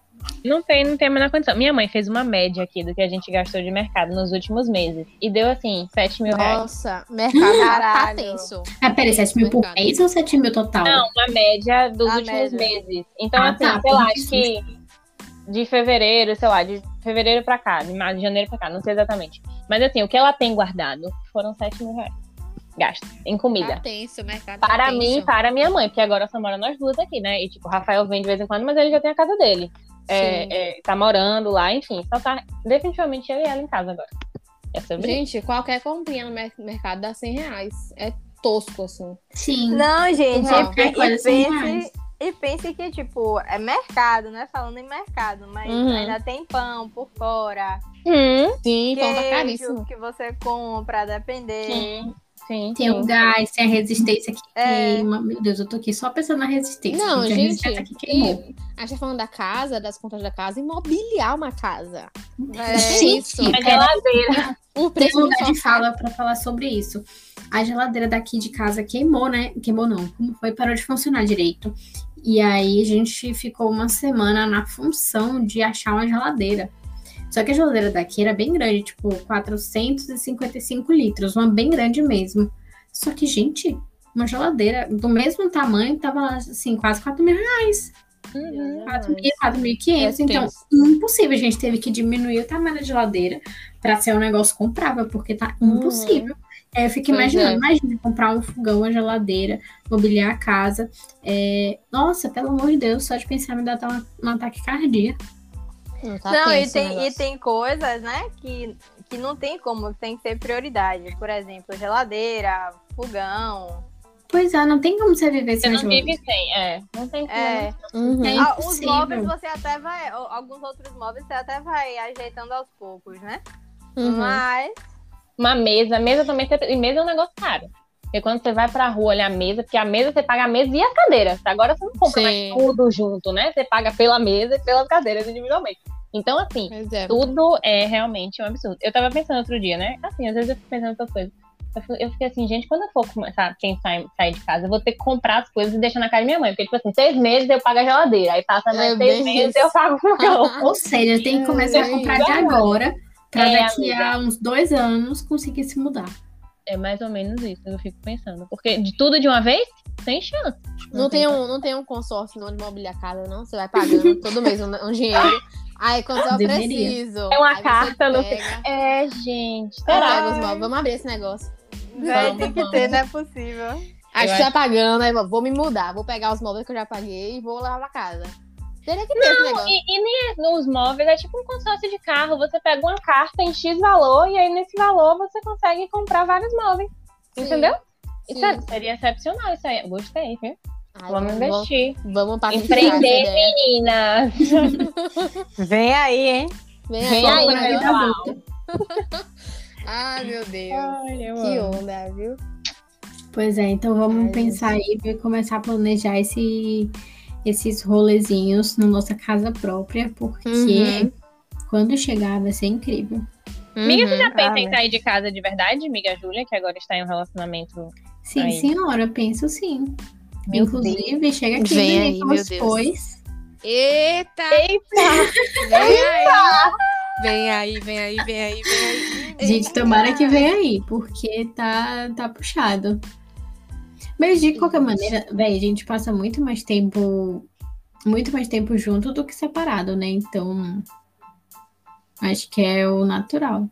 Não tem, não tem a menor condição. Minha mãe fez uma média aqui do que a gente gastou de mercado nos últimos meses. E deu assim, 7 mil reais. Nossa, mercado tá tenso. Ah, peraí, 7 mil por mês ou 7 mil total? Não, uma média dos A últimos média. meses. Então, Ah, assim, tá, sei lá, acho que de fevereiro, sei lá, de fevereiro pra cá, de março, de janeiro pra cá, não sei exatamente. Mas assim, o que ela tem guardado foram 7 mil reais. Gasto em comida. Tá tenso, o mercado tá Para tenso. mim e para minha mãe, porque agora só mora nós duas aqui, né? E tipo, o Rafael vem de vez em quando, mas ele já tem a casa dele. É, é, tá morando lá, enfim. Só tá definitivamente eu e ela em casa agora. É sobre isso. Gente, qualquer comprinha no mer- mercado dá 100 reais. É tosco, assim. Sim. Não, gente, Não, e, coisa, e 100 pense, e pense que, tipo, é mercado, né? Falando em mercado, mas Uhum. ainda tem pão por fora, Hum, Sim, pão tá queijo caríssimo. que você compra, depender. sim, sim. Tem o gás, tem a resistência que É. queima. Meu Deus, eu tô aqui só pensando na resistência. Não, a gente, resistência que queimou. e a gente tá falando da casa, das contas da casa, imobiliar uma casa. É, Sim, isso. sim. A geladeira. O Tem um lugar de fala pra falar sobre isso. A geladeira daqui de casa queimou, né? Queimou não. Como foi? Parou de funcionar direito. E aí a gente ficou uma semana na função de achar uma geladeira. Só que a geladeira daqui era bem grande, tipo 455 litros, uma bem grande mesmo. Só que, gente, uma geladeira do mesmo tamanho tava assim, quase 4 mil reais. Uhum. 4 mil, 4.500. É Então, impossível. A gente teve que diminuir o tamanho da geladeira pra ser um negócio comprável, porque tá impossível. Aí eu fico imaginando, é. imagina comprar um fogão, uma geladeira, mobiliar a casa. É, Nossa, pelo amor de Deus, só de pensar me dá até um, um ataque cardíaco. Não, tá Não, e tem, e tem coisas, né, que, que não tem como, tem que ser prioridade. Por exemplo, geladeira, fogão. Pois é, não tem como você viver Você sem não geladeira. vive sem, é. Não tem como. É, Uhum. É Ah, os móveis você até vai. Alguns outros móveis você até vai ajeitando aos poucos, né? Uhum. Mas. Uma mesa, mesa também, você- e mesa é um negócio caro. Porque quando você vai pra rua olhar a mesa, porque a mesa você paga a mesa e a cadeira. Agora você não compra Sim. mais tudo junto, né? Você paga pela mesa e pelas cadeiras individualmente. Então, assim, é. tudo é realmente um absurdo. Eu tava pensando outro dia, né? Assim, às vezes eu fico pensando essas coisas. Eu fiquei assim, gente, quando eu for começar, pensar em sair de casa, eu vou ter que comprar as coisas e deixar na casa da minha mãe. Porque, tipo assim, seis meses eu pago a geladeira. Aí passa mais É seis meses isso. eu pago o fogão. Ou seja, tem que É, começar a é comprar isso. de agora, pra É, daqui a uns dois anos conseguir se mudar. É mais ou menos isso, eu fico pensando. Porque de tudo de uma vez, sem chance. Não tem, um, não tem um consórcio não de mobiliar a casa, não? Você vai pagando todo mês um, um dinheiro. Aí quando eu Deveria. preciso. É uma carta pega, É, gente. Será? Vamos abrir esse negócio. Vamos, tem que ter, não é possível. Aí Eu você vai pagando, aí vou me mudar. Vou pegar os móveis que eu já paguei e vou levar pra casa. Teria que ter esse negócio. E, e nem nos móveis, é tipo um consórcio de carro. Você pega uma carta em X valor e aí nesse valor você consegue comprar vários móveis. Sim, Entendeu? sim. Isso é- seria excepcional isso aí. Gostei, viu? Ai, Vamos investir. vamos patentear Empreender, meninas. Vem aí, hein? Vem, Vem aí, aí. Ai, meu Deus. Ai, eu Que amo. onda, viu? Pois é, então vamos Ai, pensar aí e começar a planejar esse, esses rolezinhos na nossa casa própria, porque Uhum. quando chegar vai ser incrível. Amiga, você Uhum. já pensa Ah, em né? sair de casa de verdade, amiga Júlia, que agora está em um relacionamento. Sim, Aí. senhora, penso sim. Meu Inclusive, chega aqui Vem aí, meu Deus. foi. Eita! Eita! Vem aí! Vem aí, vem aí, vem aí, vem aí. Gente, tomara que venha aí, porque tá, tá puxado. Mas de qualquer maneira, velho, a gente passa muito mais tempo. Muito mais tempo junto do que separado, né? Então. Acho que é o natural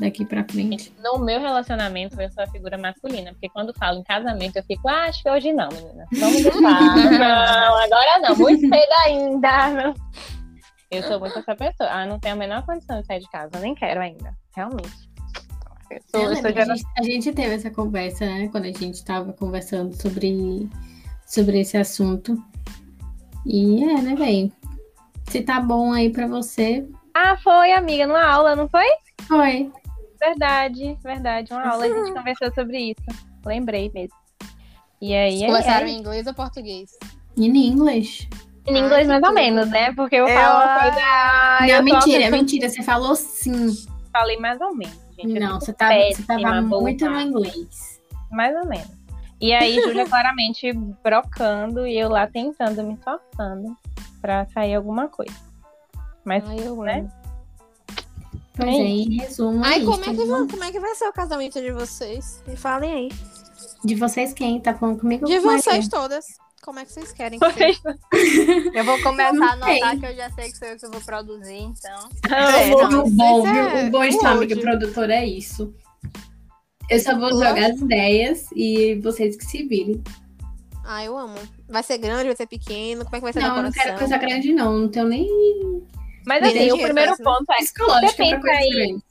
daqui pra frente. No meu relacionamento, eu sou a figura masculina, porque quando falo em casamento, eu fico, ah, acho que hoje não, menina. Vamos deixar. não, agora não, muito cedo ainda. Não. Eu sou muito essa pessoa. Ah, não tenho a menor condição de sair de casa, nem quero ainda, realmente. Sou, gera- a, gente, a gente teve essa conversa, né? Quando a gente tava conversando sobre, sobre esse assunto. E é, né, velho? Se tá bom aí pra você, Ah, foi, amiga, numa aula, não foi? foi. Verdade, verdade. Uma aula a gente conversou sobre isso. Lembrei mesmo. E aí, é, Conversaram é, em inglês ou português? In English. em inglês Ai, mais ou menos, né? Porque eu Eu- falo uma coisa. ah, não, eu mentira, pessoa- mentira. Você falou sim. Falei mais ou menos, gente. Eu Não, você tava, você tava boa. muito no inglês. Mais ou menos. E aí, Júlia claramente brocando e eu lá tentando, me esforçando pra sair alguma coisa. Mas, Ai, eu né? amo. Pois É é, em resumo. Ai, é como isso, é, que tá como é que vai ser o casamento de vocês? Me falem aí. De vocês quem? Tá falando comigo? De vocês Maria? todas. Como é que vocês querem que seja? vocês Eu vou começar a anotar que eu já sei que sou eu que vou produzir, então. É, O bom, é O bom de amiga produtora é isso. Eu só vou Lógico. jogar as ideias e vocês que se virem. Ah, eu amo. Vai ser grande, vai ser pequeno? Como é que vai ser a Não, eu não quero coisa grande, não. Não tenho nem Mas assim, o primeiro ponto é psicológica Você pensa grandes.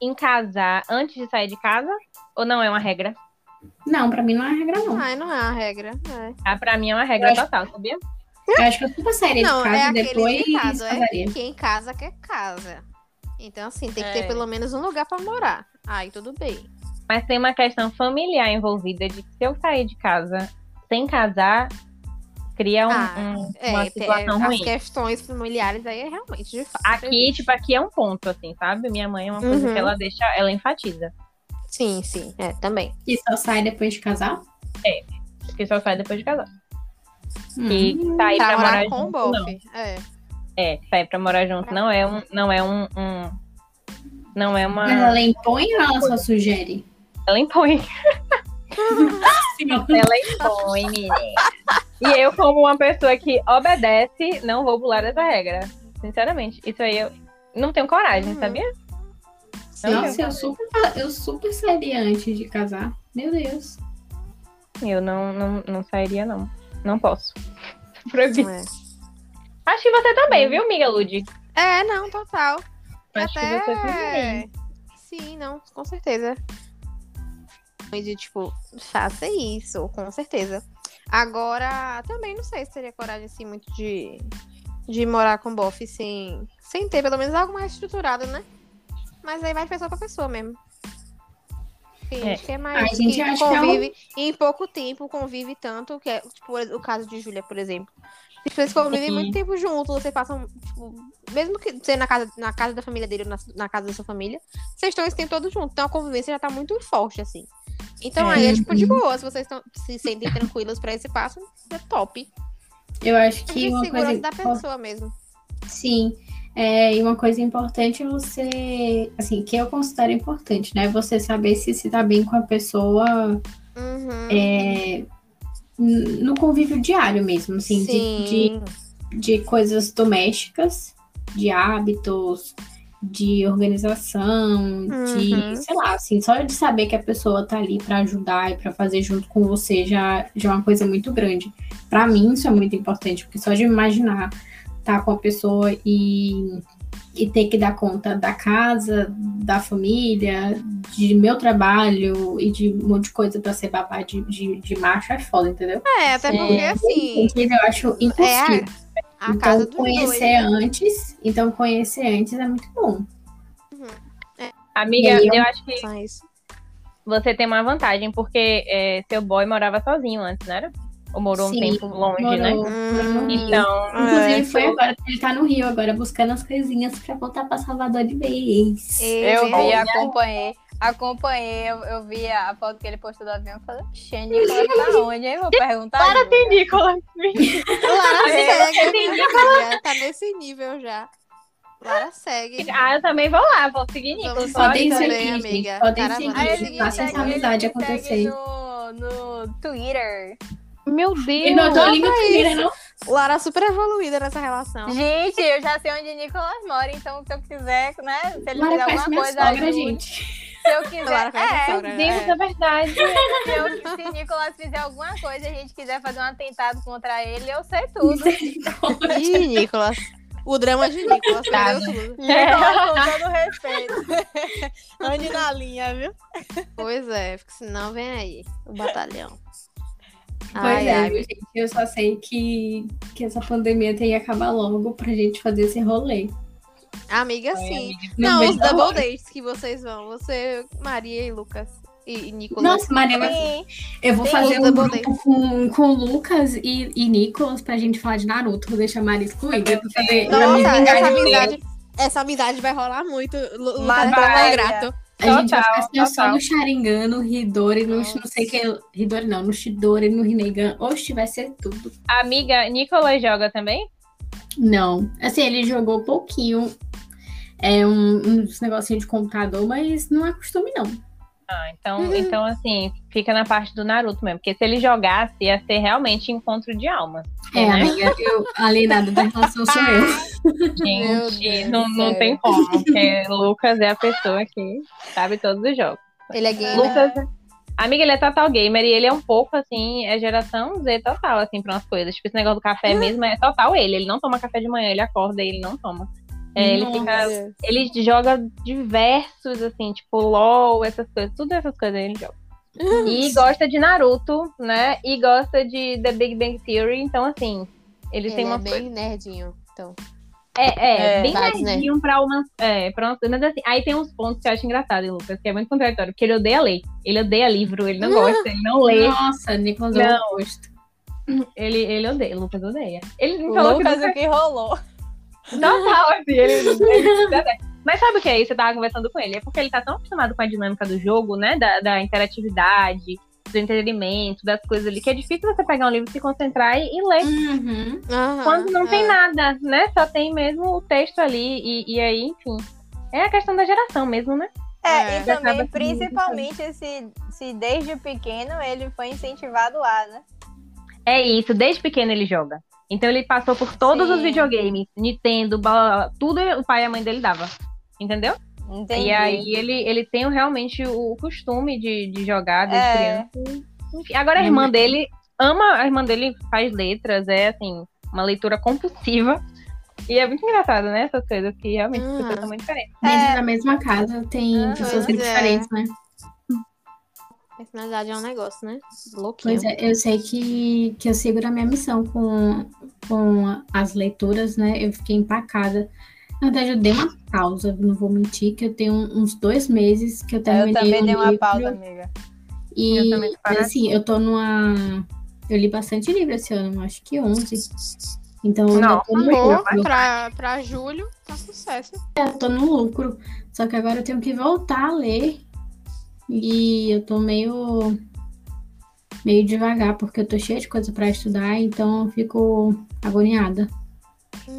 em casar antes de sair de casa? Ou não é uma regra? Não, pra mim não é regra, não. Ai, não é a regra. É. Ah, pra mim é uma regra Eu acho- total, sabia? Eu acho que eu super sairia Não, de é casa e aquele depois ditado, é casaria. quem casa quer casa. Então, assim, tem que ter É. pelo menos um lugar pra morar. Aí, tudo bem. Mas tem uma questão familiar envolvida de que se eu sair de casa sem casar, cria um- Ah, um- É, uma tem- situação as ruim. questões familiares aí é realmente de fato. Aqui, tipo, aqui é um ponto, assim, sabe? Minha mãe é uma coisa Uhum. que ela deixa, ela enfatiza. Sim, sim, é, também. E só sai depois de casar? Que só sai depois de casar. Hum. E sair Pra pra morar morar com o junto, não. É. É, sair pra morar junto não é um. Não é um. um- não é uma. Mas ela impõe ou ela só sugere? Ela impõe. Ela impõe, menina. E eu, como uma pessoa que obedece, não vou pular essa regra. Sinceramente. Isso aí eu não tenho coragem, Uhum. sabia? Sim. Nossa, eu super, eu super sairia antes de casar. Meu Deus. Eu não, não, não sairia, não. Não posso. Proibido. É. Acho que você também, viu, amiga Lud? É, não, total. Acho que até... você também. Sim, não, com certeza. De tipo, faça isso, com certeza. Agora, também não sei se teria coragem, assim, muito de, de morar com bofe sem, sem ter pelo menos algo mais estruturado, né? Mas aí vai de pessoa pra pessoa mesmo. Tem É. gente que é mais. Ai, gente, que acho que é um- convive e em pouco tempo, convive tanto, que é tipo o caso de Júlia, por exemplo. Vocês convivem Sim. muito tempo juntos, você passam, tipo, mesmo que seja na casa, na casa da família dele ou na, na casa da sua família, vocês estão esse tempo todo juntos. Então a convivência já tá muito forte, assim. Então É. aí é tipo de boa, se vocês tão, se sentem tranquilos pra esse passo, é top. Eu acho É que de uma segurança coisa. da pessoa mesmo. Sim. É, e uma coisa importante é você. Assim, que eu considero importante, né? Você saber se se tá bem com a pessoa Uhum. é, no convívio diário mesmo, assim, de, de de coisas domésticas, de hábitos, de organização, de, Uhum. sei lá, assim, só de saber que a pessoa tá ali pra ajudar e pra fazer junto com você já, já é uma coisa muito grande. Pra mim isso é muito importante, porque só de imaginar estar com a pessoa e e ter que dar conta da casa, da família, de meu trabalho e de um monte de coisa pra ser babá de, de, de macho é foda, entendeu? É, até Sim. porque assim, Inclusive, eu acho impossível. a então, casa conhecer dois. né? antes, então conhecer antes é muito bom. Amiga, E aí eu- eu acho que você tem uma vantagem, porque é, seu boy morava sozinho antes, não era? Ou morou um Sim, tempo longe, Morou, né? morou Rio. Então, Inclusive, É, foi show. agora, ele tá no Rio agora, buscando as coisinhas pra voltar pra Salvador de vez. É, Eu vi, acompanhei. Acompanhei, eu, eu vi a foto que ele postou do avião e falei, Xê, Nicolas tá onde? Aí vou perguntar. para tem Nicolas. Lara É, segue. Tá nesse nível já. Lara segue. Ah, eu também vou lá, vou seguir Nicolas. Podem também, seguir, amiga. gente. Podem seguir. Faça essa amizade acontecer. no, no Twitter. Meu Deus! E não. Lara super evoluída nessa relação. Gente, eu já sei onde Nicolas mora, então se eu quiser, né? Se ele Lara alguma coisa, sogra, gente. Se eu quiser. Lara é, sogra. Deus, É. é verdade. se, eu, se Nicolas fizer alguma coisa e a gente quiser fazer um atentado contra ele, eu sei tudo. Ih, Nicolas. O drama de Nicolas perdeu tudo. Nicolas, com todo respeito. Ande na linha, viu? Pois é, porque senão vem aí o batalhão. Pois Ai, é, gente. Eu só sei que, que essa pandemia tem que acabar logo pra gente fazer esse rolê. Amiga, Ai, sim. amiga. Não, os da double dates que vocês vão. Você, Maria e Lucas. E, e Nicolas. Nossa, Mariana, Sim. eu vou Sim, fazer um double grupo com, com o Lucas e, e Nicolas pra gente falar de Naruto. Vou deixar a Mari excluída Nossa, essa amizade, essa amizade vai rolar muito. Lu- Lucas é tão vai, A gente vai Total, ficar só total. no Sharingan, no Hidori, no Nossa. não sei que. Hidori não, no Shidori, no Rinnegan. Oxe, vai ser tudo. Amiga, Nicolas joga também? Não. Assim, ele jogou pouquinho. É um, uns negocinhos de computador, mas não é costume, não. Ah, então, então assim, fica na parte do Naruto mesmo. Porque se ele jogasse, ia ser realmente encontro de almas. É, né? amiga, eu alienada da relação sou eu. Gente, não, não tem como. Porque Lucas é a pessoa que sabe todos os jogos. Ele é gamer. Lucas, amiga, ele é total gamer e ele é um pouco assim, é geração Z total, assim, pra umas coisas. Tipo, esse negócio do café mesmo é total ele. Ele não toma café de manhã, ele acorda e ele não toma. É, ele fica. Ele joga diversos, assim, tipo, LOL, essas coisas, tudo essas coisas ele joga. E gosta de Naruto, né? E gosta de The Big Bang Theory, então assim, ele, Ele tem é uma bem nerdinho. Então. é, é, É, bem vibes, né? nerdinho pra umas. É, pra umas mas assim, aí tem uns pontos que eu acho engraçado, em Lucas, que é muito contraditório, porque ele odeia ler. Ele odeia livro, ele não gosta, ele não lê. Nossa, Nicolas é Não. Ele, ele odeia, Lucas odeia. Ele me falou Lucas, que o que rolou? Total, assim, ele, ele- Mas sabe o que é isso? Eu tava conversando com ele. É porque ele tá tão acostumado com a dinâmica do jogo, né? Da, da interatividade, do entretenimento, das coisas ali, que é difícil você pegar um livro, se concentrar e, e ler. Uhum. Aham, Quando não tem é. nada, né? Só tem mesmo o texto ali. E, e aí, enfim. É a questão da geração mesmo, né? É, É, e também, principalmente, se, se desde pequeno ele foi incentivado lá, né? É isso, desde pequeno ele joga. Então ele passou por todos Sim. os videogames, Nintendo, tudo o pai e a mãe dele dava. Entendeu? Entendi. E aí ele, ele tem realmente o costume de, de jogar desde É. criança. Enfim, agora a irmã dele ama, a irmã dele faz letras, é assim, uma leitura compulsiva. E é muito engraçado, né? Essas coisas que realmente Uhum. pessoas são muito diferentes. Dentro É. da mesma casa tem Ah, pessoas é. diferentes, né? Personalidade é um negócio, né? Louquinho. Pois é, eu sei que, que eu sigo na minha missão com, com as leituras, né? Eu fiquei empacada. Na verdade, eu dei uma pausa, não vou mentir, que eu tenho uns dois meses que eu Eu terminei também um dei uma livro, pausa, amiga. E, Eu assim, eu tô numa... Eu li bastante livro esse ano, acho que 11. Então, eu Não, tô no Amor, lucro. pra, pra julho, tá sucesso. É, eu tô no lucro. Só que agora eu tenho que voltar a ler. E eu tô meio meio devagar, porque eu tô cheia de coisa pra estudar, então eu fico agoniada.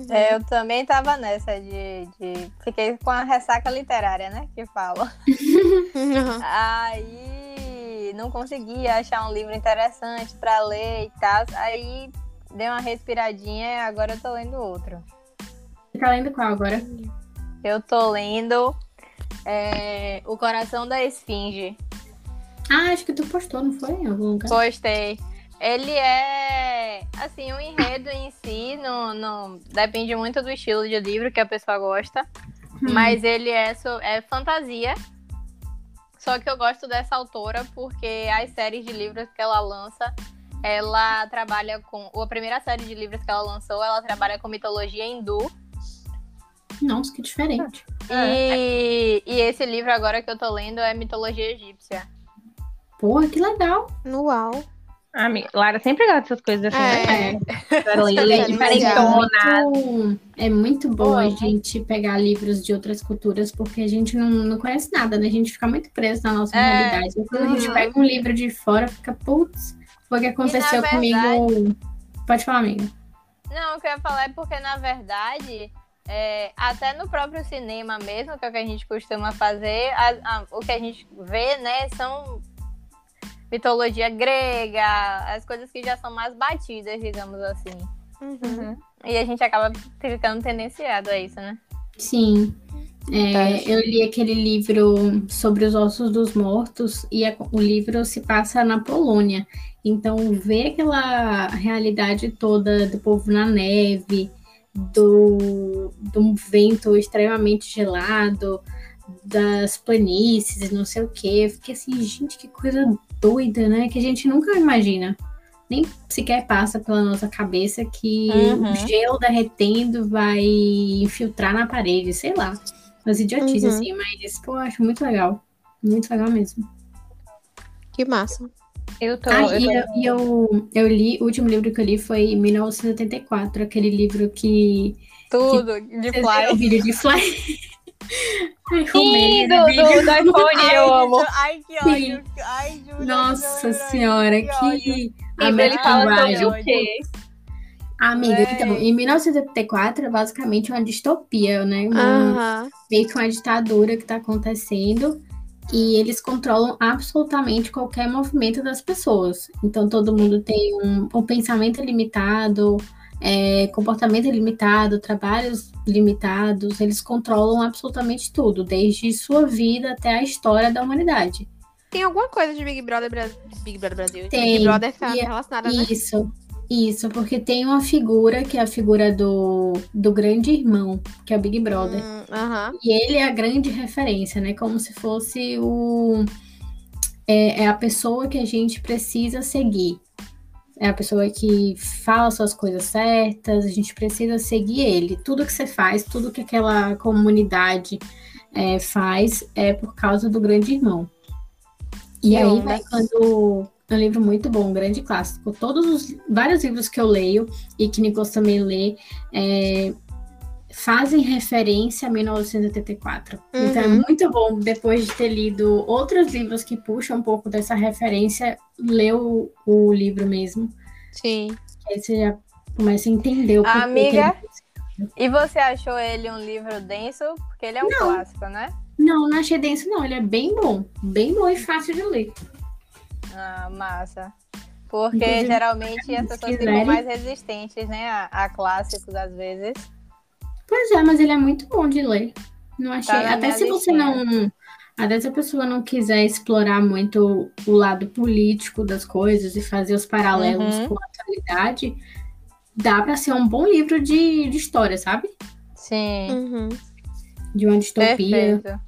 É, eu também tava nessa de, de. Fiquei com a ressaca literária, né? Que fala. Aí não conseguia achar um livro interessante pra ler e tal. Aí dei uma respiradinha e agora eu tô lendo outro. Você tá lendo qual agora? Eu tô lendo é, O Coração da Esfinge. Ah, acho que tu postou, não foi? Em algum lugar? Gostei. Ele é, assim, o enredo em si não, não depende muito do estilo de livro que a pessoa gosta, Hum. mas ele é, é fantasia. Só que eu gosto dessa autora porque as séries de livros que ela lança, ela trabalha com. A primeira série de livros que ela lançou, ela trabalha com mitologia hindu. Nossa, que diferente. E, e esse livro agora que eu tô lendo é mitologia egípcia. Porra, que legal. Uau. Ah, amiga, Lara sempre gosta dessas coisas assim, É. né? Ler, É diferentona. muito, é muito bom a Oi. gente pegar livros de outras culturas, porque a gente não, não conhece nada, né? A gente fica muito preso na nossa É. realidade. E quando a gente Uhum. pega um livro de fora, fica, putz, foi o que aconteceu verdade- comigo. Pode falar, amiga. Não, o que eu ia falar é porque, na verdade, é, até no próprio cinema mesmo, que é o que a gente costuma fazer, a- a- o que a gente vê, né, são mitologia grega, as coisas que já são mais batidas, digamos assim. Uhum. E a gente acaba ficando tendenciado a isso, né? Sim. É, eu li aquele livro sobre os ossos dos mortos e a- o livro se passa na Polônia. Então, ver aquela realidade toda do povo na neve, do, do vento extremamente gelado, das planícies, não sei o quê. Fiquei assim, gente, que coisa doida, né? Que a gente nunca imagina. Nem sequer passa pela nossa cabeça que Uhum. o gelo derretendo vai infiltrar na parede, sei lá. Umas idiotices, Uhum. assim, mas, pô, acho muito legal. Muito legal mesmo. Que massa. Eu tô. Ah, eu e tô- eu, eu, eu li, o último livro que eu li foi em 1974, aquele livro que. Tudo, de Vocês viram o fly. vídeo de Fly? Ai, Sim, do, do, vídeo. do iPhone, eu amo. Ai, que Sim. ódio. Ai, juro. Nossa juro, senhora, que que. Mas A ele fala sobre metalinguagem. o quê? Amiga, Véi. então, em 1974 é basicamente uma distopia, né? Uma, Aham. meio que uma ditadura que está acontecendo e eles controlam absolutamente qualquer movimento das pessoas. Então todo mundo tem um, um pensamento limitado, é, comportamento limitado, trabalhos limitados, eles controlam absolutamente tudo, desde sua vida até a história da humanidade. Tem alguma coisa de Big Brother, Bra... Big Brother Brasil? Tem. Big Brother tá E- relacionada, né? Isso, isso, porque tem uma figura que é a figura do, do grande irmão, que é o Big Brother. Hum, Aham. E ele é a grande referência, né? Como se fosse o. É, é a pessoa que a gente precisa seguir. É a pessoa que fala suas coisas certas, a gente precisa seguir ele. Tudo que você faz, tudo que aquela comunidade é, faz é por causa do grande irmão. E aí vai quando. É um livro muito bom, um grande clássico. Todos os vários livros que eu leio e que Nicolas também lê é, fazem referência a 1984. Então é Uhum. muito bom, depois de ter lido outros livros que puxam um pouco dessa referência, ler o, o livro mesmo. Sim. Aí você já começa a entender o porquê Amiga? ele- E você achou ele um livro denso? Porque ele é um clássico, né? Não, não achei denso, não. Ele é bem bom. Bem bom e fácil de ler. Ah, massa. Porque Inclusive, geralmente as pessoas ficam quiserem- mais resistentes, né? A, a clássicos, às vezes. Pois é, mas ele é muito bom de ler. Não achei. Tá Até se você listinha. não. Até se a pessoa não quiser explorar muito o lado político das coisas e fazer os paralelos Uhum. com a atualidade, dá pra ser um bom livro de, de história, sabe? Sim. Uhum. De uma distopia. Perfeito.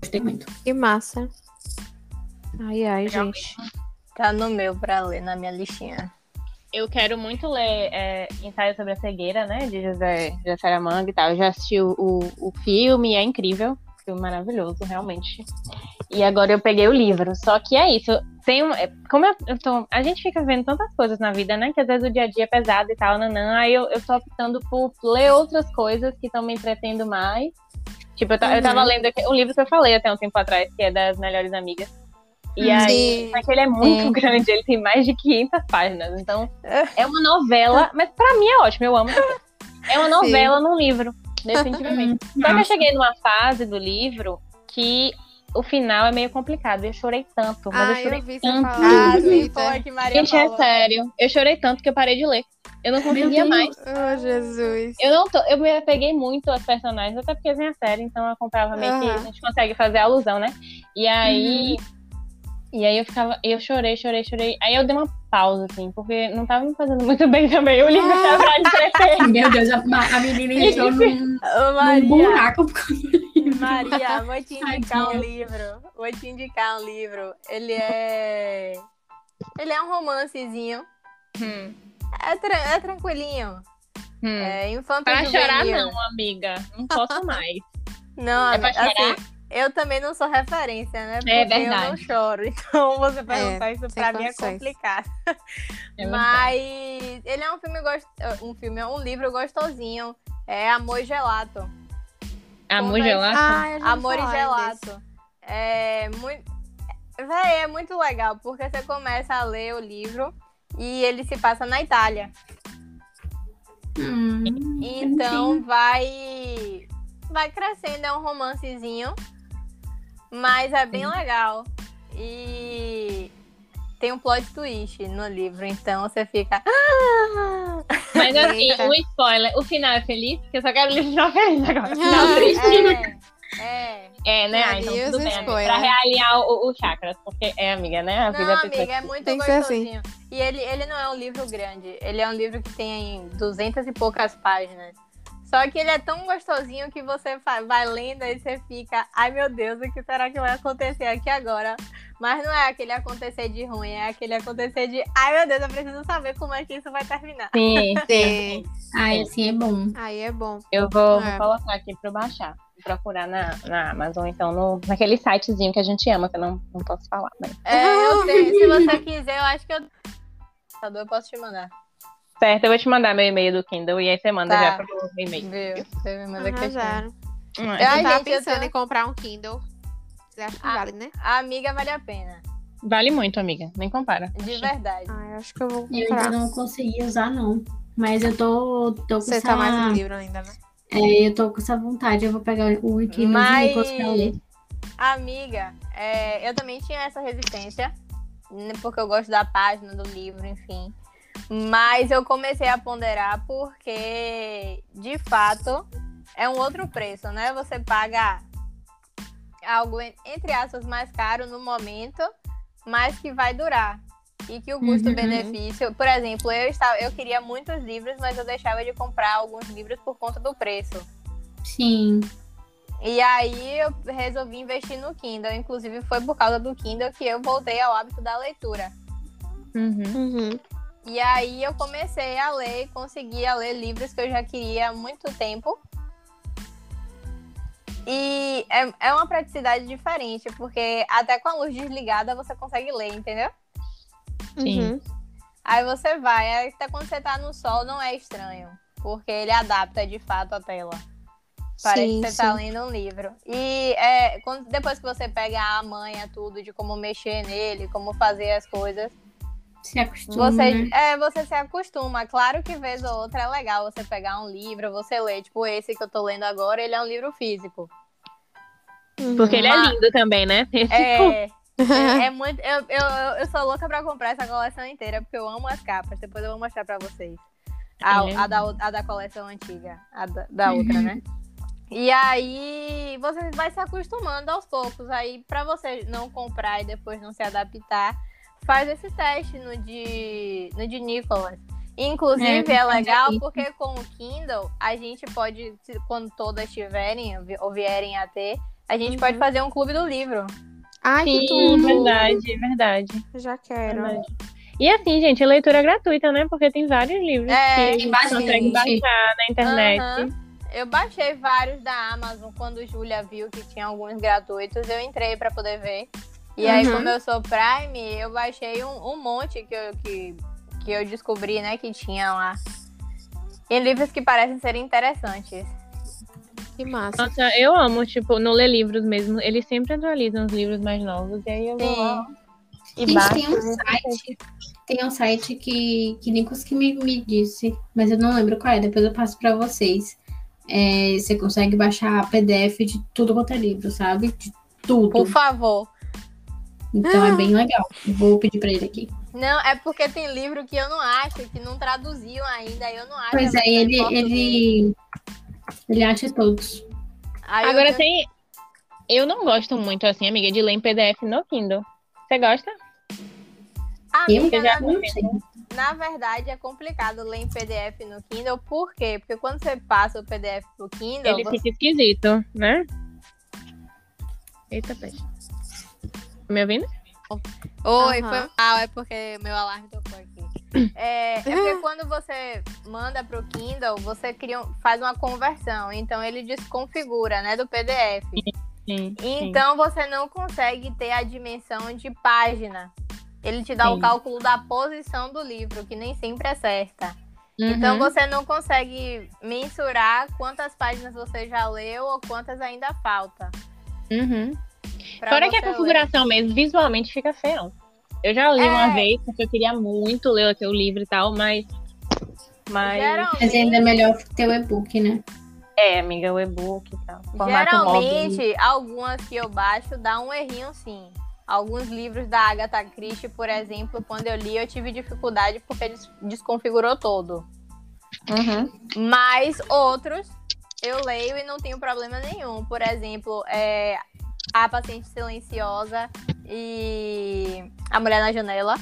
Gostei muito. Que massa. Ai, ai, Realmente. gente. Tá no meu pra ler, na minha listinha. Eu quero muito ler é, Ensaio sobre a Cegueira, né? De José, José Saramago e tal. Eu já assisti o, o, o filme, é incrível. Filme maravilhoso, realmente. E agora eu peguei o livro. Só que é isso. Tem um, é, como eu, eu tô, a gente fica vendo tantas coisas na vida, né? Que às vezes o dia a dia é pesado e tal, nanã. Aí eu, eu tô optando por ler outras coisas que estão me entretendo mais. Tipo, eu, ta- eu tava Uhum. lendo aqui- o livro que eu falei até um tempo atrás, que é das melhores amigas. E Hum, aí, Sim. só que ele é muito Sim. grande, ele tem mais de 500 páginas. Então, é uma novela, mas pra mim é ótimo, eu amo. É uma novela num livro, definitivamente. Só que eu cheguei numa fase do livro que o final é meio complicado. Eu chorei tanto, mas eu Ah, chorei eu vi você tanto. falar. Ah, sim, foi que Maria Gente, é sério. Eu chorei tanto que eu parei de ler. Eu não conseguia mais. Oh, Jesus. Eu não tô, eu me apeguei muito aos personagens, até porque vem a série, então eu acompanhava meio que a gente consegue fazer alusão, né? E aí. E aí eu ficava, eu chorei, chorei, chorei. Aí eu dei uma pausa, assim, porque não tava me fazendo muito bem também. O livro tava pra entreter. Meu Deus, a, a menina entrou num, Ô, num Maria, buraco. Maria, vou te indicar um livro. Vou te indicar um livro. Ele é. Ele é um romancezinho. Hum, É, tra- é tranquilinho. hum. É infanto Pra chorar, juvenil. não, amiga. Não posso mais. Não, É pra chorar? assim, eu também não sou referência, né? Porque É eu não verdade. choro. Então você perguntar isso sem pra mim é complicado. É Mas ele é um filme gost... um filme, um livro gostosinho. É Amor e Gelato. Amor Conta- gelato? Ah, Amor e desse. Gelato. É muito. Véi, é muito legal, porque você começa a ler o livro e ele se passa na Itália. Hum, Então vai. Vai crescendo, é um romancezinho. Mas é bem legal. E tem um plot twist no livro, então você fica. "Ah!" Mas assim, um spoiler. O final é feliz? Porque eu só quero ler o final feliz agora. Final triste. É, é. É, né? Ah, então tudo bem, amiga. spoiler. Pra realinhar o, o chakras. Porque é, amiga, né? A vida Não, da pessoa amiga, é muito Tem assim. gostosinho. E ele, ele não é um livro grande. Ele é um livro que tem duzentas e poucas páginas. Só que ele é tão gostosinho que você vai lendo e você fica, ai meu Deus, o que será que vai acontecer aqui agora? Mas não é aquele acontecer de ruim, é aquele acontecer de, ai meu Deus, eu preciso saber como é que isso vai terminar. Sim, Sim. Ai, assim é bom. Aí é bom. eu vou, vou É. colocar aqui eu baixar. Procurar na, na Amazon, então, no, naquele sitezinho que a gente ama, que eu não, não posso falar. Mas... É, eu tenho, se você quiser, eu acho que eu. Eu posso te mandar. Certo, eu vou te mandar meu e-mail do Kindle e aí você manda Tá. já pro meu e-mail. Viu? Você me manda questão. Arrasaram. Hum, Eu- Eu tava gente, eu pensando tô- em comprar um Kindle. Você acha que Ah. vale, né? A amiga vale a pena. Vale muito, amiga. Nem compara. De verdade. Ah, eu acho que eu vou Eu comprar. ainda não consegui usar, não. Mas eu tô, tô com Você essa... tá mais no livro ainda, né? É, eu tô com essa vontade. Eu vou pegar o Kindle Mas- Nicolas pra ler. Amiga, é, eu também tinha essa resistência, né, porque eu gosto da página do livro, enfim. Mas eu comecei a ponderar porque, de fato, é um outro preço, né? Você paga algo, en- entre aspas, mais caro no momento, mas que vai durar. E que o custo-benefício, por exemplo, eu, estava, eu queria muitos livros, mas eu deixava de comprar alguns livros por conta do preço. Sim. E aí eu resolvi investir no Kindle. Inclusive foi por causa do Kindle que eu voltei ao hábito da leitura. Uhum. Uhum. E aí eu comecei a ler, consegui a ler livros que eu já queria há muito tempo. E é, é uma praticidade diferente, porque até com a luz desligada você consegue ler, entendeu? Sim. Uhum. Aí você vai, aí até quando você tá no sol não é estranho, porque ele adapta de fato a tela. Parece Sim, que você tá sim. lendo um livro. E é, quando, depois que você pega a manha, tudo, de como mexer nele, como fazer as coisas, Se acostuma, você, né? é, você se acostuma. Claro que vez ou outra é legal você pegar um livro, você ler. Tipo, esse que eu tô lendo agora, ele é um livro físico. Porque ele é lindo também, né? É, é, é muito. Eu, eu, eu sou louca pra comprar essa coleção inteira, porque eu amo as capas. Depois eu vou mostrar pra vocês. A, É. a da, a da coleção antiga, a da, da outra, Uhum. né? E aí você vai se acostumando aos poucos. Aí, pra você não comprar e depois não se adaptar, faz esse teste no de, no de Nicholas. Inclusive, É, é, legal porque com o Kindle, a gente pode, quando todas tiverem ou vierem a ter, a gente Uhum. pode fazer um clube do livro. Ai, que Sim, tudo. verdade, verdade, Já quero. verdade. E assim, gente, leitura gratuita, né? Porque tem vários livros É, que você consegue baixar na internet. Aham. Eu baixei vários da Amazon quando Júlia viu que tinha alguns gratuitos. Eu entrei pra poder ver. E aí, Uhum. como eu sou Prime, eu baixei um, um monte que eu, que, que eu descobri, né, que tinha lá. E livros que parecem ser interessantes. Que massa. Nossa, eu amo, tipo, no ler livros mesmo. Eles sempre atualizam os livros mais novos. E aí eu vou lá e Gente, baixo. tem um site, tem um site que, que Nicolas que me, me disse, mas eu não lembro qual é, depois eu passo pra vocês. É, você consegue baixar PDF de tudo quanto é livro, sabe? De tudo. Por favor. Então é bem legal. Vou pedir pra ele aqui. Não, é porque tem livro que eu não acho, que não traduziam ainda. Eu não acho. Pois é, ele, ele, ele acha todos. Aí eu Agora tenho- tem. Eu não gosto muito, assim, amiga, de ler em PDF no Kindle. Você gosta? Eu Amiga, já na, não sei. na verdade, é complicado ler em PDF no Kindle. Por quê? Porque quando você passa o PDF pro Kindle, Ele você- fica esquisito, né? Eita, peste. Me ouvindo? Oi, Aham. foi mal, é porque meu alarme tocou aqui. É, é porque quando você manda pro Kindle, você cria, um- faz uma conversão. Então ele desconfigura, né, do PDF. Sim. sim. Então você não consegue ter a dimensão de página. Ele te dá o cálculo da posição do livro, que nem sempre é certa. Uhum. Então você não consegue mensurar quantas páginas você já leu ou quantas ainda falta. Uhum. Pra Fora que a você ler. configuração mesmo, visualmente fica feio. Eu já li uma É. vez, porque eu queria muito ler aquele livro e tal, mas. Mas. Geralmente, Mas ainda é melhor ter o e-book, né? É, amiga, o e-book e tal. Formato móvel. geralmente algumas que eu baixo dá um errinho sim. Alguns livros da Agatha Christie, por exemplo, quando eu li, eu tive dificuldade porque des desconfigurou todo. Uhum. Mas outros eu leio e não tenho problema nenhum. Por exemplo, é, A Paciente Silenciosa e A Mulher na Janela.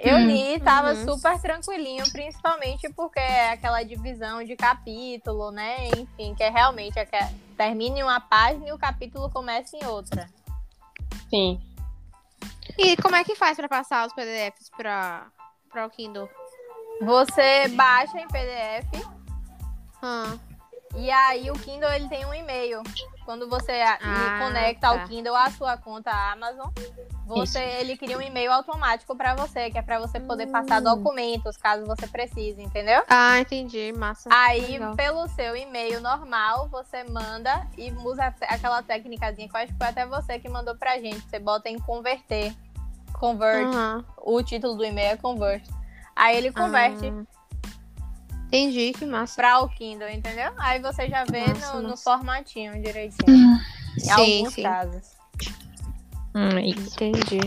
Eu Hum, li e tava uhum. super tranquilinho, principalmente porque é aquela divisão de capítulo, né? Enfim, que é realmente é que é- termina em uma página e o capítulo começa em outra. Sim. E como é que faz pra passar os PDFs pra, pra o Kindle? Você baixa em PDF Ah, e aí o Kindle ele tem um e-mail. Quando você Ah, conecta tá. ao Kindle à sua conta Amazon, você ele cria um e-mail automático pra você, que é pra você poder passar Hum. documentos caso você precise, entendeu? ah entendi. Massa. Aí, Legal. pelo seu e-mail normal, você manda e usa aquela técnicazinha que eu acho que foi até você que mandou pra gente. Você bota em converter. Convert. Aham. O título do e-mail é convert. Aí ele converte Ah. Entendi, que massa. pra o Kindle, entendeu? Aí você já vê Nossa, no, no formatinho direitinho. Em Sim, alguns sim. casos. Hum, é. Entendi.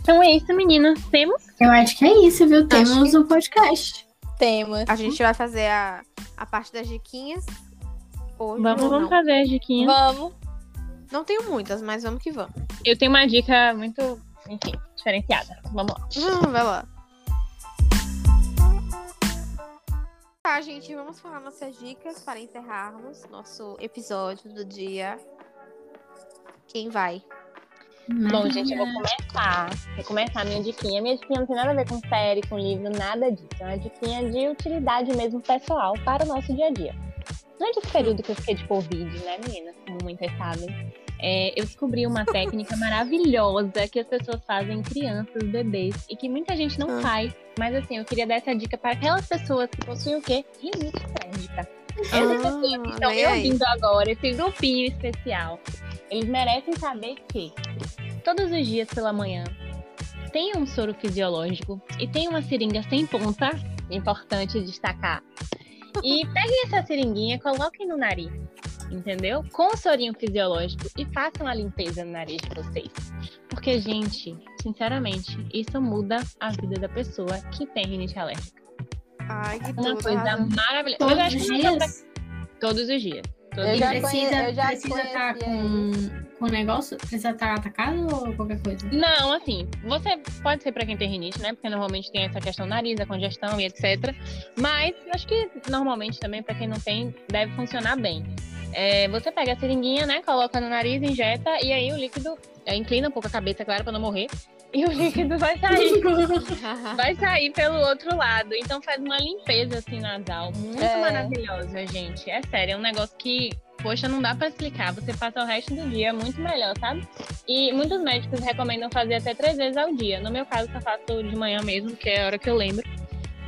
Então é isso, meninas. Temos? Eu acho que é isso, viu? Temos que- um podcast. Temos. A gente vai fazer a, a parte das diquinhas. Hoje Vamos, vamos não? fazer as diquinhas. Vamos. Não tenho muitas, mas vamos que vamos. Eu tenho uma dica muito, enfim, diferenciada. Vamos lá. Hum, vai lá. Tá, gente, vamos falar nossas dicas para encerrarmos nosso episódio do dia. Quem vai? Bom, gente, eu vou começar. Vou começar a minha diquinha. Minha diquinha não tem nada a ver com série, com livro, nada disso. É uma diquinha de utilidade mesmo pessoal para o nosso dia a dia. Durante esse período que eu fiquei de Covid, né, meninas? Como muitas sabem, é, eu descobri uma técnica maravilhosa que as pessoas fazem em crianças, bebês, e que muita gente não Ah. faz. Mas assim, eu queria dar essa dica para aquelas pessoas que possuem o quê? Rinite alérgica. Essas pessoas que estão me ouvindo agora, esse grupinho especial, eles merecem saber que todos os dias pela manhã tem um soro fisiológico e tem uma seringa sem ponta, importante destacar. E peguem essa seringuinha, coloquem no nariz, entendeu? Com o sorinho fisiológico e façam a limpeza no nariz de vocês. Porque, gente, sinceramente, isso muda a vida da pessoa que tem rinite alérgica. Ai, que Uma tudo. coisa maravilhosa. Mas eu Todos acho os que não dá pra- dias. Todos os dias. Todos Eu os já dias. Precisa eu já precisa estar com, com negócio? Precisa estar atacado ou qualquer coisa? Não, assim, você pode ser pra quem tem rinite, né? Porque normalmente tem essa questão do nariz, a congestão e etc. Mas acho que normalmente também, pra quem não tem, deve funcionar bem. É, você pega a seringuinha, né? Coloca no nariz, injeta, e aí o líquido é, inclina um pouco a cabeça, claro, pra não morrer. E o líquido vai sair. vai sair pelo outro lado. Então faz uma limpeza assim nasal. Muito É. maravilhosa, gente. É sério, é um negócio que, poxa, não dá pra explicar. Você passa o resto do dia muito melhor, sabe? E muitos médicos recomendam fazer até três vezes ao dia. No meu caso, eu faço de manhã mesmo, que é a hora que eu lembro.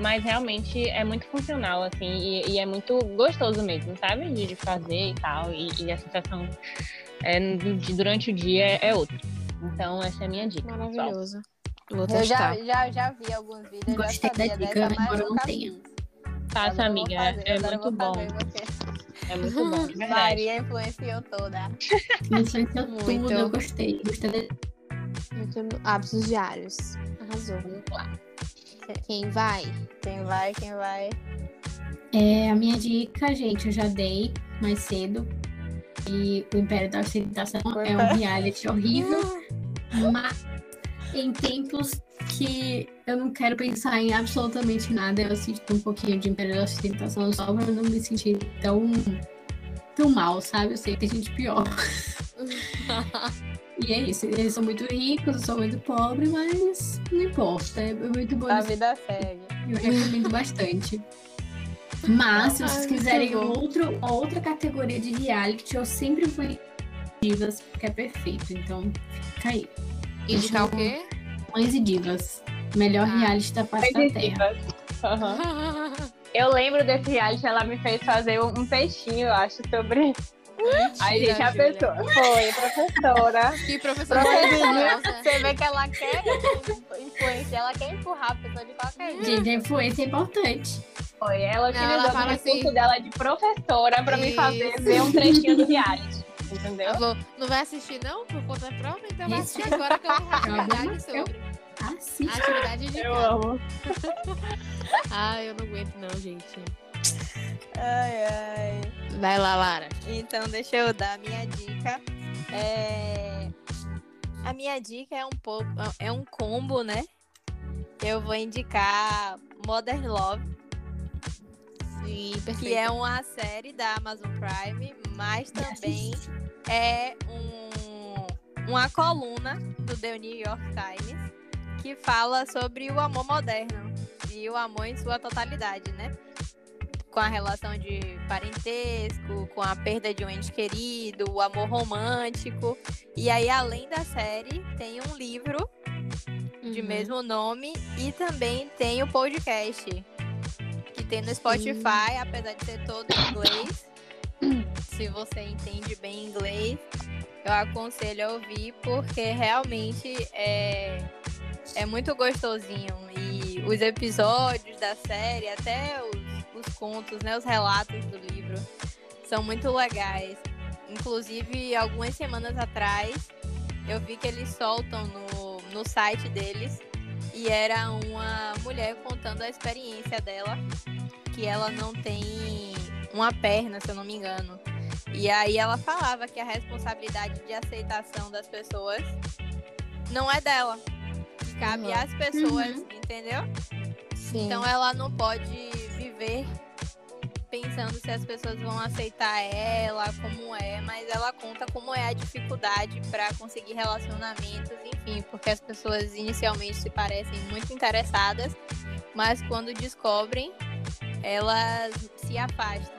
Mas realmente é muito funcional, assim, e, e é muito gostoso mesmo, sabe? De, de fazer e tal. E, e a sensação é, de- durante o dia é, é outra. Então, essa é a minha dica. Maravilhoso. Vou Eu testar. já, já, já vi alguns vídeos, eu Gostei já sabia da dica, dessa, mas embora eu não fiz. Faça, eu amiga. fazer, é eu muito bom. É muito bom, de verdade. Maria influenciou toda. Influenciou Muito. tudo, eu gostei. Gostei. Muito hábitos diários. Arrasou. Vamos lá. Quem vai? Quem vai, quem vai. É, a minha dica, gente, eu já dei mais cedo. E o Império da Ostentação é um reality horrível, mas em tempos que eu não quero pensar em absolutamente nada, eu assisto um pouquinho de Império da Ostentação só pra não me sentir tão, tão mal, sabe? Eu sei que tem gente pior. E é isso, eles são muito ricos, eu sou muito pobre, mas não importa, é muito bom. A vida segue. Eu recomendo bastante. Mas, se vocês Ai, quiserem outro, outra categoria de reality, eu sempre em divas, porque é perfeito. Então, fica aí. Indicar o quê? Mães e divas. Melhor Ah. reality da face da Terra. Aham. Eu lembro desse reality, ela me fez fazer um um textinho, eu acho, sobre. Aí, gente, a Júlia. pessoa foi professora. Que professora maravilhosa. Você vê que ela quer influenciar, ela quer empurrar a pessoa de qualquer jeito. Gente, a influência é importante. Foi ela Não, ela o recurso assim- dela de professora pra me fazer Isso. ver um trechinho do reality. entendeu? Ela falou, não vai assistir não? Por conta própria? Então vai Isso. assistir agora que eu vou eu- sobre. Assiste. Atividade de Eu amo. Ai, eu não aguento não, gente. Ai, ai. Vai lá, Lara. Então, deixa eu dar a minha dica. É... A minha dica é um pouco, é um combo, né? Eu vou indicar Modern Love, Sim, perfeito. que é uma série da Amazon Prime, mas também é um, uma coluna do The New York Times que fala sobre o amor moderno e o amor em sua totalidade, né? Com a relação de parentesco, com a perda de um ente querido, o amor romântico. E aí, além da série, tem um livro de Uhum. mesmo nome e também tem o podcast que tem no Spotify, apesar de ser todo em inglês. Se você entende bem inglês, eu aconselho a ouvir porque realmente é, é muito gostosinho e os episódios da série, até os, os contos, né, os relatos do livro são muito legais. Inclusive, algumas semanas atrás, eu vi que eles soltam no, no site deles e era uma mulher contando a experiência dela, que ela não tem uma perna, se eu não me engano. E aí ela falava que a responsabilidade de aceitação das pessoas não é dela. Cabe Uhum. às pessoas, Uhum. entendeu? Sim. Então ela não pode viver pensando se as pessoas vão aceitar ela, como é, mas ela conta como é a dificuldade para conseguir relacionamentos, enfim, porque as pessoas inicialmente se parecem muito interessadas, mas quando descobrem, elas se afastam.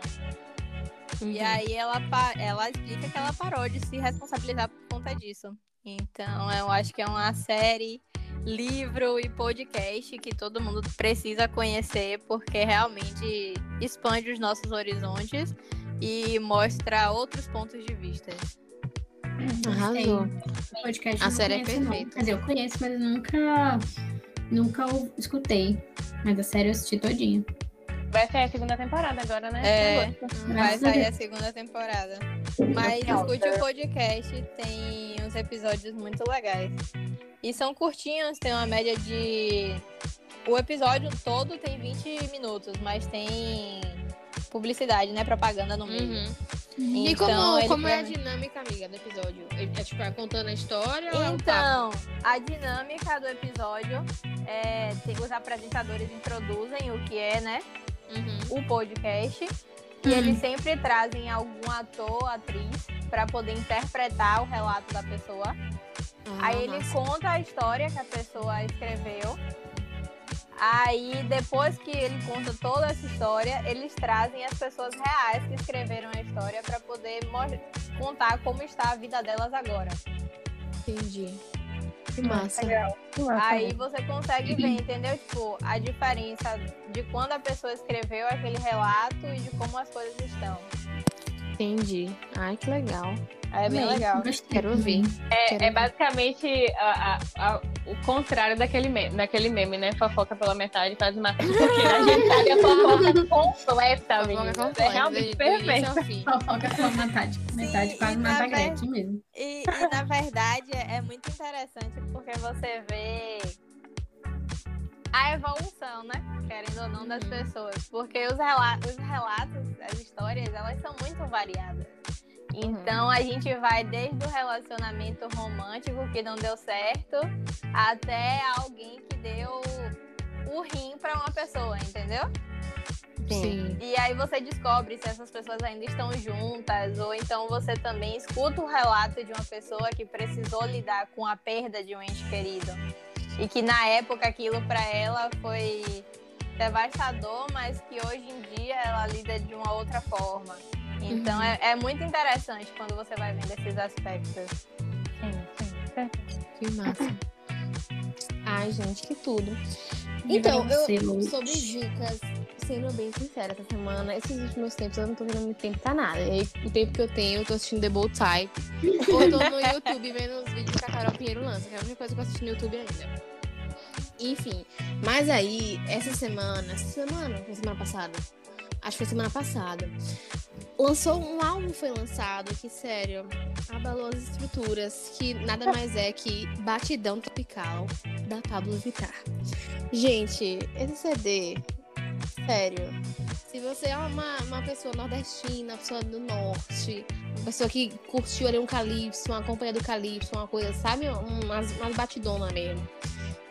E Uhum. aí ela, ela explica que ela parou de se responsabilizar por conta disso. Então eu acho que é uma série, livro e podcast que todo mundo precisa conhecer, porque realmente expande os nossos horizontes e mostra outros pontos de vista. Arrasou. O podcast A série é conheço, não. perfeita. Quer dizer, eu conheço, mas eu nunca, nunca o escutei. Mas a série eu assisti todinha. Vai sair a segunda temporada agora, né? É. Vai sair a segunda temporada. Mas escute o podcast, tem uns episódios muito legais. E são curtinhos, tem uma média de. O episódio todo tem 20 minutos, mas tem publicidade, né? Propaganda no meio. Uhum. Então, e como, ele como é a dinâmica, amiga, do episódio? É, é, tipo, é contando a história ou é um papo? Então, a dinâmica do episódio é tem, os apresentadores introduzem o que é, né? Uhum. o podcast. E eles sempre trazem algum ator, atriz, para poder interpretar o relato da pessoa. Ah, Aí ele massa. conta a história que a pessoa escreveu. Aí, depois que ele conta toda essa história, eles trazem as pessoas reais que escreveram a história para poder contar como está a vida delas agora. Entendi. Que massa. Legal. Aí você consegue ver, entendeu? Tipo, a diferença de quando a pessoa escreveu aquele relato e de como as coisas estão. Entendi. Ai, que legal. É bem Amei, legal. gostei. Quero ouvir. Quero É, é basicamente a- a- a- o contrário daquele meme, daquele meme, né? Fofoca pela metade, faz uma. Porque a gente sabe a fofoca completa, Fofoca menina. completa, É realmente do- do início perfeito. Fofoca com a metade. Metade e quase mata ver- mesmo. E, e, na verdade é é muito interessante porque você vê a evolução, né? Querendo ou não, das Uhum. pessoas. Porque os, rela os relatos, as histórias, elas são muito variadas. Então a gente vai desde o relacionamento romântico que não deu certo até alguém que deu o rim pra uma pessoa, entendeu? Sim. E aí você descobre se essas pessoas ainda estão juntas, ou então você também escuta o relato de uma pessoa que precisou lidar com a perda de um ente querido. E que na época aquilo para ela foi devastador, mas que hoje em dia ela lida de uma outra forma. Então Uhum. é, é muito interessante quando você vai vendo esses aspectos. Sim, sim. perfeito. Que massa. Ai, gente, que tudo. Então, eu, sobre dicas, sendo bem sincera, essa semana, esses últimos tempos, eu não tô tendo muito tempo pra nada. E o tempo que eu tenho, eu tô assistindo The Bold Type. ou eu tô no YouTube vendo os vídeos que a Carol Pinheiro lança, que é a única coisa que eu assisti no YouTube ainda. Enfim, mas aí, essa semana, essa semana, foi semana passada? Acho que foi semana passada. Lançou um álbum foi lançado que, sério, abalou as estruturas, que nada mais é que Batidão Tropical, da Pablo Vittar. Gente, esse CD, sério, se você é uma, uma pessoa nordestina, pessoa do norte, uma pessoa que curtiu ali um calypso, uma companhia do calypso, uma coisa, sabe? Umas, umas batidonas mesmo.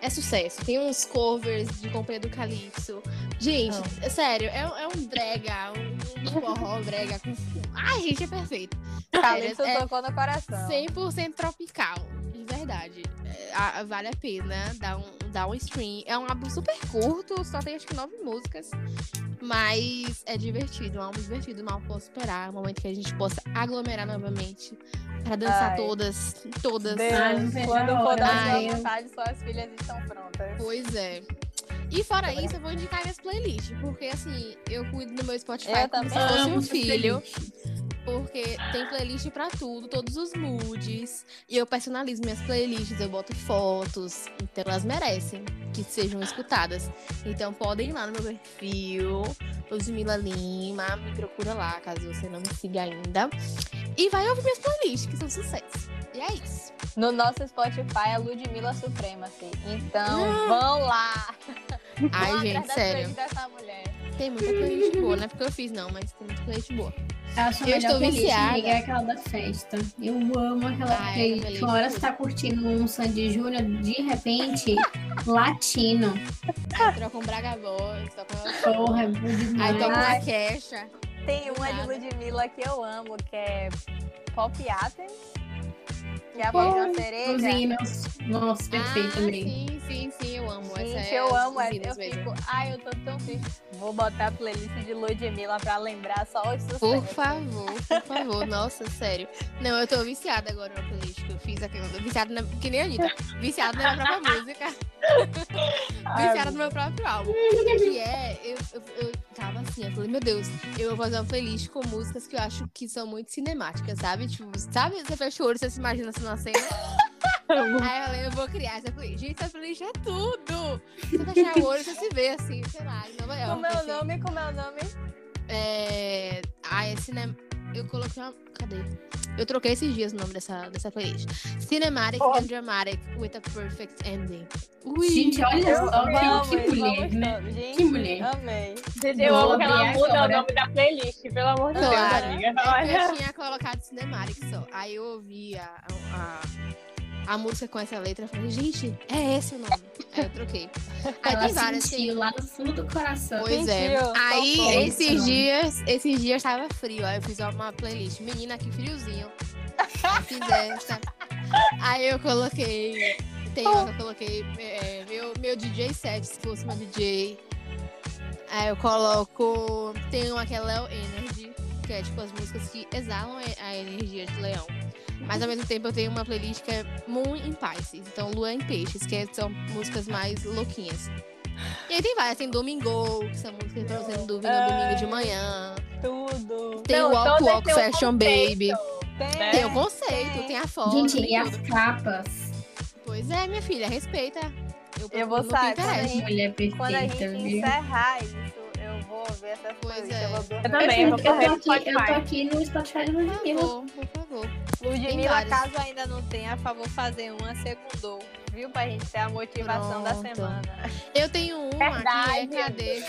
É sucesso. Tem uns covers de companhia do calypso. Gente, é sério, é, é um brega, um, um forró brega. Com... Ai, gente, é perfeito. Calypso é, tocou no coração. 100% tropical, de verdade. É, a- vale a pena dar um, dar um stream. É um álbum super curto, só tem acho que nove músicas. Mas é divertido, é um álbum divertido, mal posso esperar. Um momento que a gente possa aglomerar novamente. Pra dançar Ai. todas, todas. Deus, Ai, quando for hora. da Ai, sua eu- vontade, suas filhas estão prontas. Pois é. E fora isso, eu vou indicar minhas playlists. Porque assim, eu cuido do meu Spotify Eu como se fosse um filho. Porque tem playlist pra tudo, todos os moods. E eu personalizo minhas playlists, eu boto fotos. Então elas merecem que sejam escutadas. Então podem ir lá no meu perfil, Ludmilla Lima, me procura lá, caso você não me siga ainda. E vai ouvir minhas playlists, que são sucesso. E é isso. No nosso Spotify é Ludmilla Supremacy. Então, vão lá. Ai, vão gente, sério. Tem muita playlist boa, não é porque eu fiz, não, mas tem muita playlist boa. Eu melhor estou playlist, viciada. é aquela da festa. Eu amo aquela Ai, playlist. Uma hora você tá curtindo um Sandy Júnior, de repente, latino. Aí troca um Braga Boys, toca uma... Porra, é. Aí toca uma queixa. Tem uma de. Ludmilla que eu amo, que é Pop Athens. Que é a voz da cereja. Usinas. Nossa, perfeito ah, também. Sim, sim, sim, eu amo. Gente, essa é eu as amo essa. Eu mesmo. fico, ai, eu tô tão triste. Vou botar a playlist de Ludmilla pra lembrar só os sucessos. Por favor, por favor. Nossa, sério. Não, eu tô viciada agora na playlist que eu fiz aqui. Eu tô Viciada na... Que nem a Anitta. Viciada na minha própria música. Viciada no meu próprio álbum. Que é, eu, eu, eu tava assim, eu falei, meu Deus, eu vou fazer uma playlist com músicas que eu acho que são muito cinemáticas, sabe? Tipo, sabe? Você fecha o olho, você se imagina assim na cena. Aí eu falei, eu vou criar essa playlist. Gente, essa playlist é tudo! Você fechar o olho, você se vê assim, sei lá, em Nova York. Como é o assim. nome? Como é o nome? É. Ah, é cinema. Eu coloquei uma. Cadê? Eu troquei esses dias o nome dessa, dessa playlist. Cinematic Oh. and Dramatic with a Perfect Ending. Ui! Gente, olha Eu só amo, que, mulher, né? Gente, Que mulher. Amei. Eu amo que ela muda agora. o nome da playlist, pelo amor de Deus, Claro. amiga. É Olha. eu tinha colocado Cinematic só. Aí eu ouvi a, a, a música com essa letra e falei, gente, é esse o nome. Aí eu troquei. Aí Ela tem várias, sentiu lá no fundo do coração. Pois é. Sentiu, Aí, tocou. esses dias, esses dias tava frio. Aí eu fiz uma playlist. Menina, que friozinho. Fiz essa. Aí eu coloquei. Tem uma que eu coloquei. é, meu, meu DJ set, se fosse meu DJ. Aí eu coloco. Tem uma que é Leo Energy, que é tipo as músicas que exalam a energia de leão. Mas ao mesmo tempo eu tenho uma playlist que é Moon em Pisces, então Lua em Peixes, que são músicas mais louquinhas. E aí tem várias, tem Domingo, que são músicas pra você não dormir no domingo de manhã. Tudo. Tem Não, o Walk Walk um Fashion conceito. Baby. Tem? Tem o conceito, Tem. tem a foto. Gente, tem e as capas? Pois é, minha filha, respeita. Eu vou no sair, quando Mulher Quando a gente encerrar isso, eu vou ver essas Pois coisas. é. Eu vou. Eu também, eu vou eu, correr tô aqui, eu tô aqui no Spotify do Por Ludmilla. favor, por favor. Ludmilla, caso ainda não tenha, a favor fazer uma segundou, viu? Pra gente ter a motivação da Pronto. semana. Eu tenho uma Verdade. que é cadê?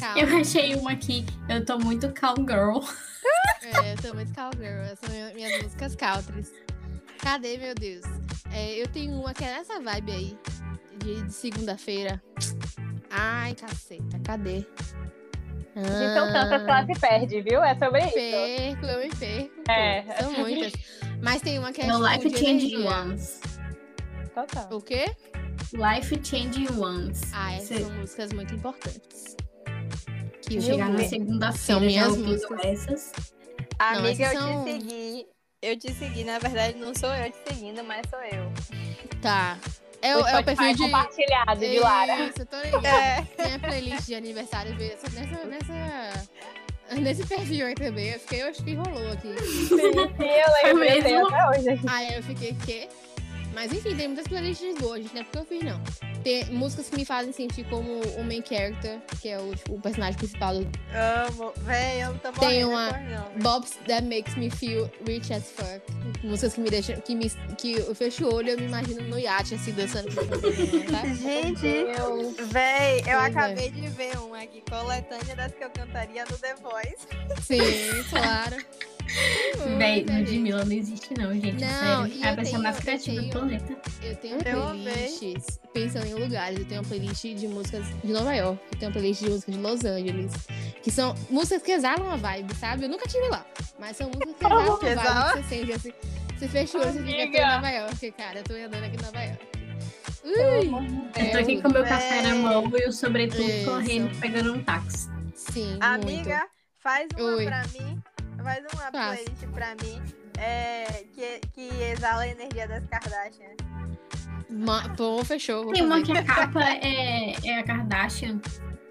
Calma. Eu achei uma aqui. Eu tô muito cowgirl. É, eu tô muito cowgirl. Essas são minhas- minhas músicas countries. Cadê, meu Deus? É, eu tenho uma que é nessa vibe aí. De, de segunda-feira. Ai, caceta, cadê? De tão tantas que ela se perde, viu? É sobre isso. Perco, eu me perco. É. São muitas. Mas tem uma que é No tipo, Life Changing. Ones. Total. O quê? Life Changing Ones. Ah, essas Cê- são músicas muito importantes. Que chegar na segunda-feira São minhas músicas. essas. Não, Amiga, essas eu são- te segui. Eu te segui, na verdade, não sou eu te seguindo, mas sou eu. Tá. É, o- é o perfil de. compartilhado de Lara. Isso, eu tô ligada. É. Minha playlist de aniversário veio essa- nessa, nessa, nesse perfil aí também. Eu fiquei, eu acho que rolou aqui. Sim, sim, eu sei até hoje. Aí eu fiquei, quê? Mas enfim, tem muitas playlists boas, gente. Não é porque eu fiz, não. Tem músicas que me fazem sentir como o main character, que é o, tipo, o personagem principal do Amo. Véi, eu não tô Tem morrendo uma- não. Bobs That Makes Me Feel Rich as Fuck. Músicas que me deixam. Que, me, que eu fecho o olho e eu me imagino no iate, assim, dançando. tá? Gente, Eu... véi, eu Pois é. acabei de ver um aqui, coletânea das que eu cantaria no The Voice. Sim, claro. Véi. Ludmilla não existe não, gente. Não, sério. É a pessoa mais criativa do planeta. Eu tenho Eu amei. playlists, pensando em lugares, eu tenho uma playlist de músicas de Nova York, eu tenho uma playlist de músicas de Los Angeles, que são músicas que exalam a vibe, sabe? Eu nunca tive lá, mas são músicas que exalam a vibe, que você sente assim. Você o e você fica, tô em. Nova York, cara, eu tô andando aqui em Nova York. Ui, Eu tô aqui com meu café na mão e o sobretudo Isso. correndo, pegando um táxi. sim, muito. Amiga, faz uma Oi. pra mim. Faz uma playlist pra mim. É, que, que exala a energia das Kardashians. Ma- Pô, fechou. Tem uma que a capa é, é a Kardashian.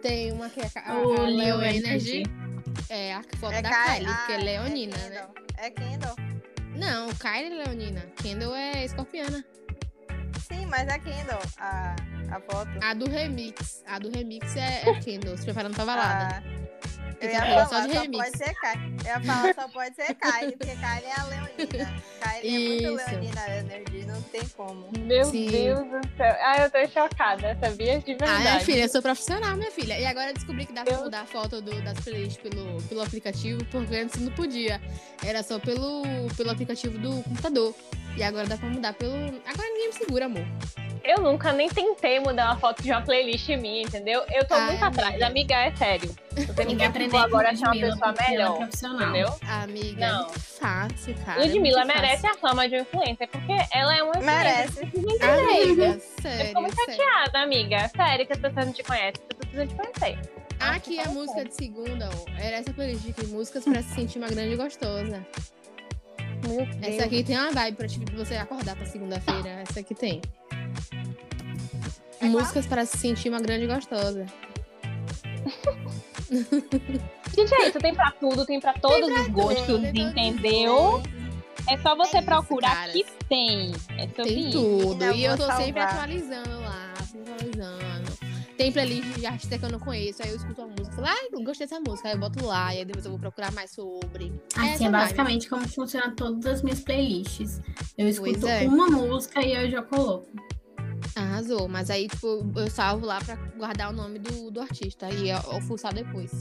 Tem uma que é a, a, o a Leo Energy. Energy, é a foto É da Kylie, porque ah, é leonina, é né? Kendall. É Kendall. Não, Kylie é leonina, Kendall é escorpiana. Sim, mas é Kendall a, a foto. A do remix. A do remix é, é Kendall, se preparando pra balada. Ah, Tem eu ia falar só de só, remix. pode ser Kylie. Eu ia falar, só pode ser Kylie, porque Kylie é a Leonina. Kylie é muito. Leonina Energy, não tem como. Meu Sim. Deus do céu. Ah, eu tô chocada, sabia? De Ah, verdade. minha filha, eu sou profissional, minha filha. E agora eu descobri que dá pra Eu- mudar a foto do- das playlists pelo, pelo aplicativo, porque antes não podia. Era só pelo, pelo aplicativo do computador. E agora dá pra mudar pelo. Agora ninguém me segura, amor. Eu nunca nem tentei mudar uma foto de uma playlist minha, entendeu? Eu tô muito atrás. amiga. É sério. Você Tem que aprender agora a ser uma pessoa é melhor. Entendeu? Amiga, Não. é muito fácil, cara. Ludmilla é muito merece a fama de influencer, porque ela é uma influencer. Merece. Amiga, Eu sério, fico muito sério. chateada, amiga. Sério que as pessoas não te conhecem. As pessoas precisam te conhecer. Aqui a música de segunda, ó. Era essa playlist aqui, músicas pra se sentir uma grande gostosa. Meu Deus. Essa aqui tem uma vibe pra tipo, você acordar pra segunda-feira. Essa aqui tem. É Músicas para se sentir uma grande gostosa. Gente, é isso. Tem pra tudo, tem pra todos os gostos, tudo, tem entendeu? É só você É isso, procurar caras. que tem. É sobre Tem isso. tudo. Ainda E eu vou tô sempre salvar. atualizando lá, sempre atualizando. Tem playlist de artista que eu não conheço, aí eu escuto a música. Falo, ai, gostei dessa música. Aí eu boto lá, e aí depois eu vou procurar mais sobre. Assim, é vibe. basicamente como funcionam todas as minhas playlists. Eu escuto é. uma música e eu já coloco. Arrasou. Mas aí, tipo, eu salvo lá pra guardar o nome do, do artista. E eu, eu fuçar depois.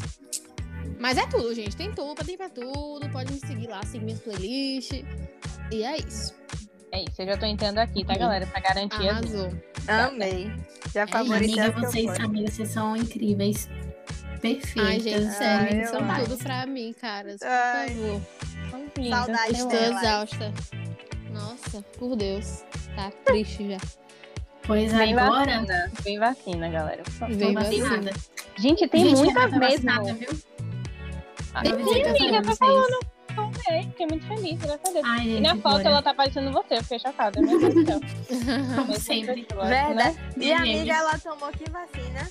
Mas é tudo, gente. Tem tudo, tem pra tudo. Pode me seguir lá, seguir minhas playlists. E é isso. É isso, eu já tô entrando aqui, tá, galera? Pra garantir as Arrasou. Amei. Já É favoritei Amiga, vocês, amiga, vocês são incríveis. Perfeitas. Ai, gente, Ai, sério, eu são amo. tudo pra mim, caras. Por Ai. favor. lindas. Saudade Estou exausta. Nossa, por Deus. Tá triste já. Pois Vem agora, vacina, vem vacina, galera. favor. Vem vacinada. Gente, tem Gente, muitas tá mesmo. vacinada, viu? Ah, pra amiga, tá vocês. É, fiquei muito feliz, graças a Deus. Ai, E gente, na foto ela tá parecendo você, eu fiquei chocada. Meu Deus do céu. como sempre. Verdade. Né? E Minha a amiga, ela tomou que vacina?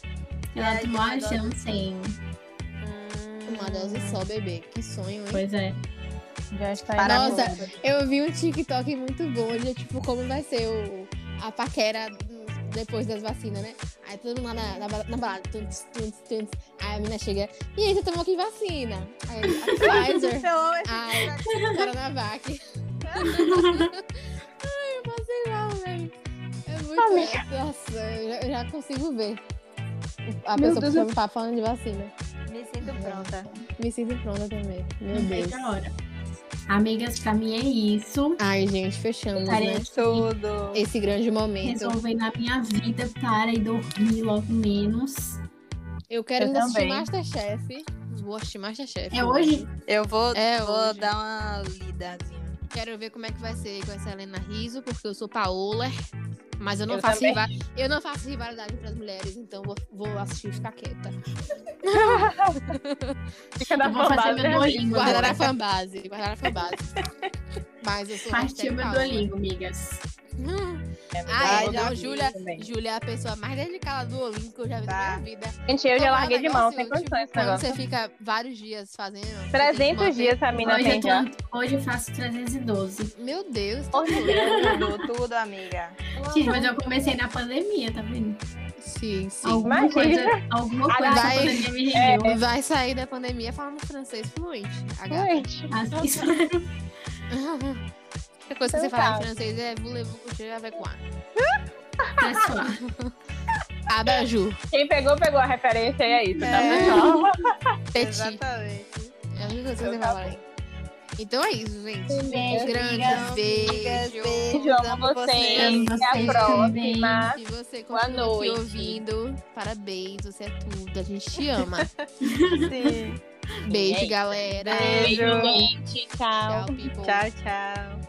Ela É, tomou a. Janssen. Hum, Uma dose só, bebê. Que sonho, hein? Pois é. Já está Nossa, eu vi um TikTok muito bom de tipo como vai ser o, a paquera depois das vacinas, né? Aí todo mundo lá na, na, na balada, tunts, tunts, tunts. Aí a menina chega, e aí, você tomou que vacina? Aí a Pfizer. TikTok. Coronavac. Ai, eu passei mal, velho. É muito. Amiga. Nossa, eu já, eu já consigo ver. A Meu pessoa Deus. puxando papo falando de vacina. Me sinto pronta. Me sinto pronta também. Meu Não Deus. vejo a hora. Amigas, pra mim é isso. Ai, gente, fechamos, Estarei né? Tudo. Esse grande momento. resolvendo a minha vida para ir dormir logo menos. Eu quero Eu ainda assistir também. Masterchef. Vou assistir Masterchef. É hoje? Eu vou, É vou hoje. dar uma lidazinha. Quero ver como é que vai ser com essa Helena Riso, porque eu sou Paola. Mas eu não Eu faço rival... eu não faço rivalidade para as mulheres, então vou, vou assistir e ficar quieta. Fica na Eu vou fazer fanbase, né? Guardar a fanbase, guardar a fanbase. Mas eu sou Partiu meu. Duolingo, amigas. Ah, é, Vou já, Júlia. Júlia é a pessoa mais dedicada do Olimpo que eu já vi Tá. na minha vida. Gente, eu já Como é o larguei de mão, sem condições tipo, negócio. você fica vários dias fazendo. você tem que 300 manter- dias a mina Hoje tem já. tô, hoje eu faço 312. Meu Deus, tá Tudo, tudo, amiga. Gente, mas eu comecei na pandemia, tá vendo? Sim, sim. Alguma Imagina. coisa, alguma coisa Vai- da pandemia me É. Vai sair da pandemia falando francês fluente. A gata. Gente, Assim, A coisa que você fala em francês é voulez-vous coucher avec moi? pessoal. Abajur. quem pegou, pegou a referência e é isso, tá É. pessoal? Petit. Exatamente. É a única coisa que você fala aí. Então é isso, gente. Beijo, grande amigas, beijo. beijo. Amo vocês. Amo Até a vocês próxima. E você Boa continua aqui noite. ouvindo. Parabéns, você é tudo. A gente te ama. Sim. Beijo, É galera. Beijo. Beijo, gente. Tchau. Tchau, people. Tchau, tchau.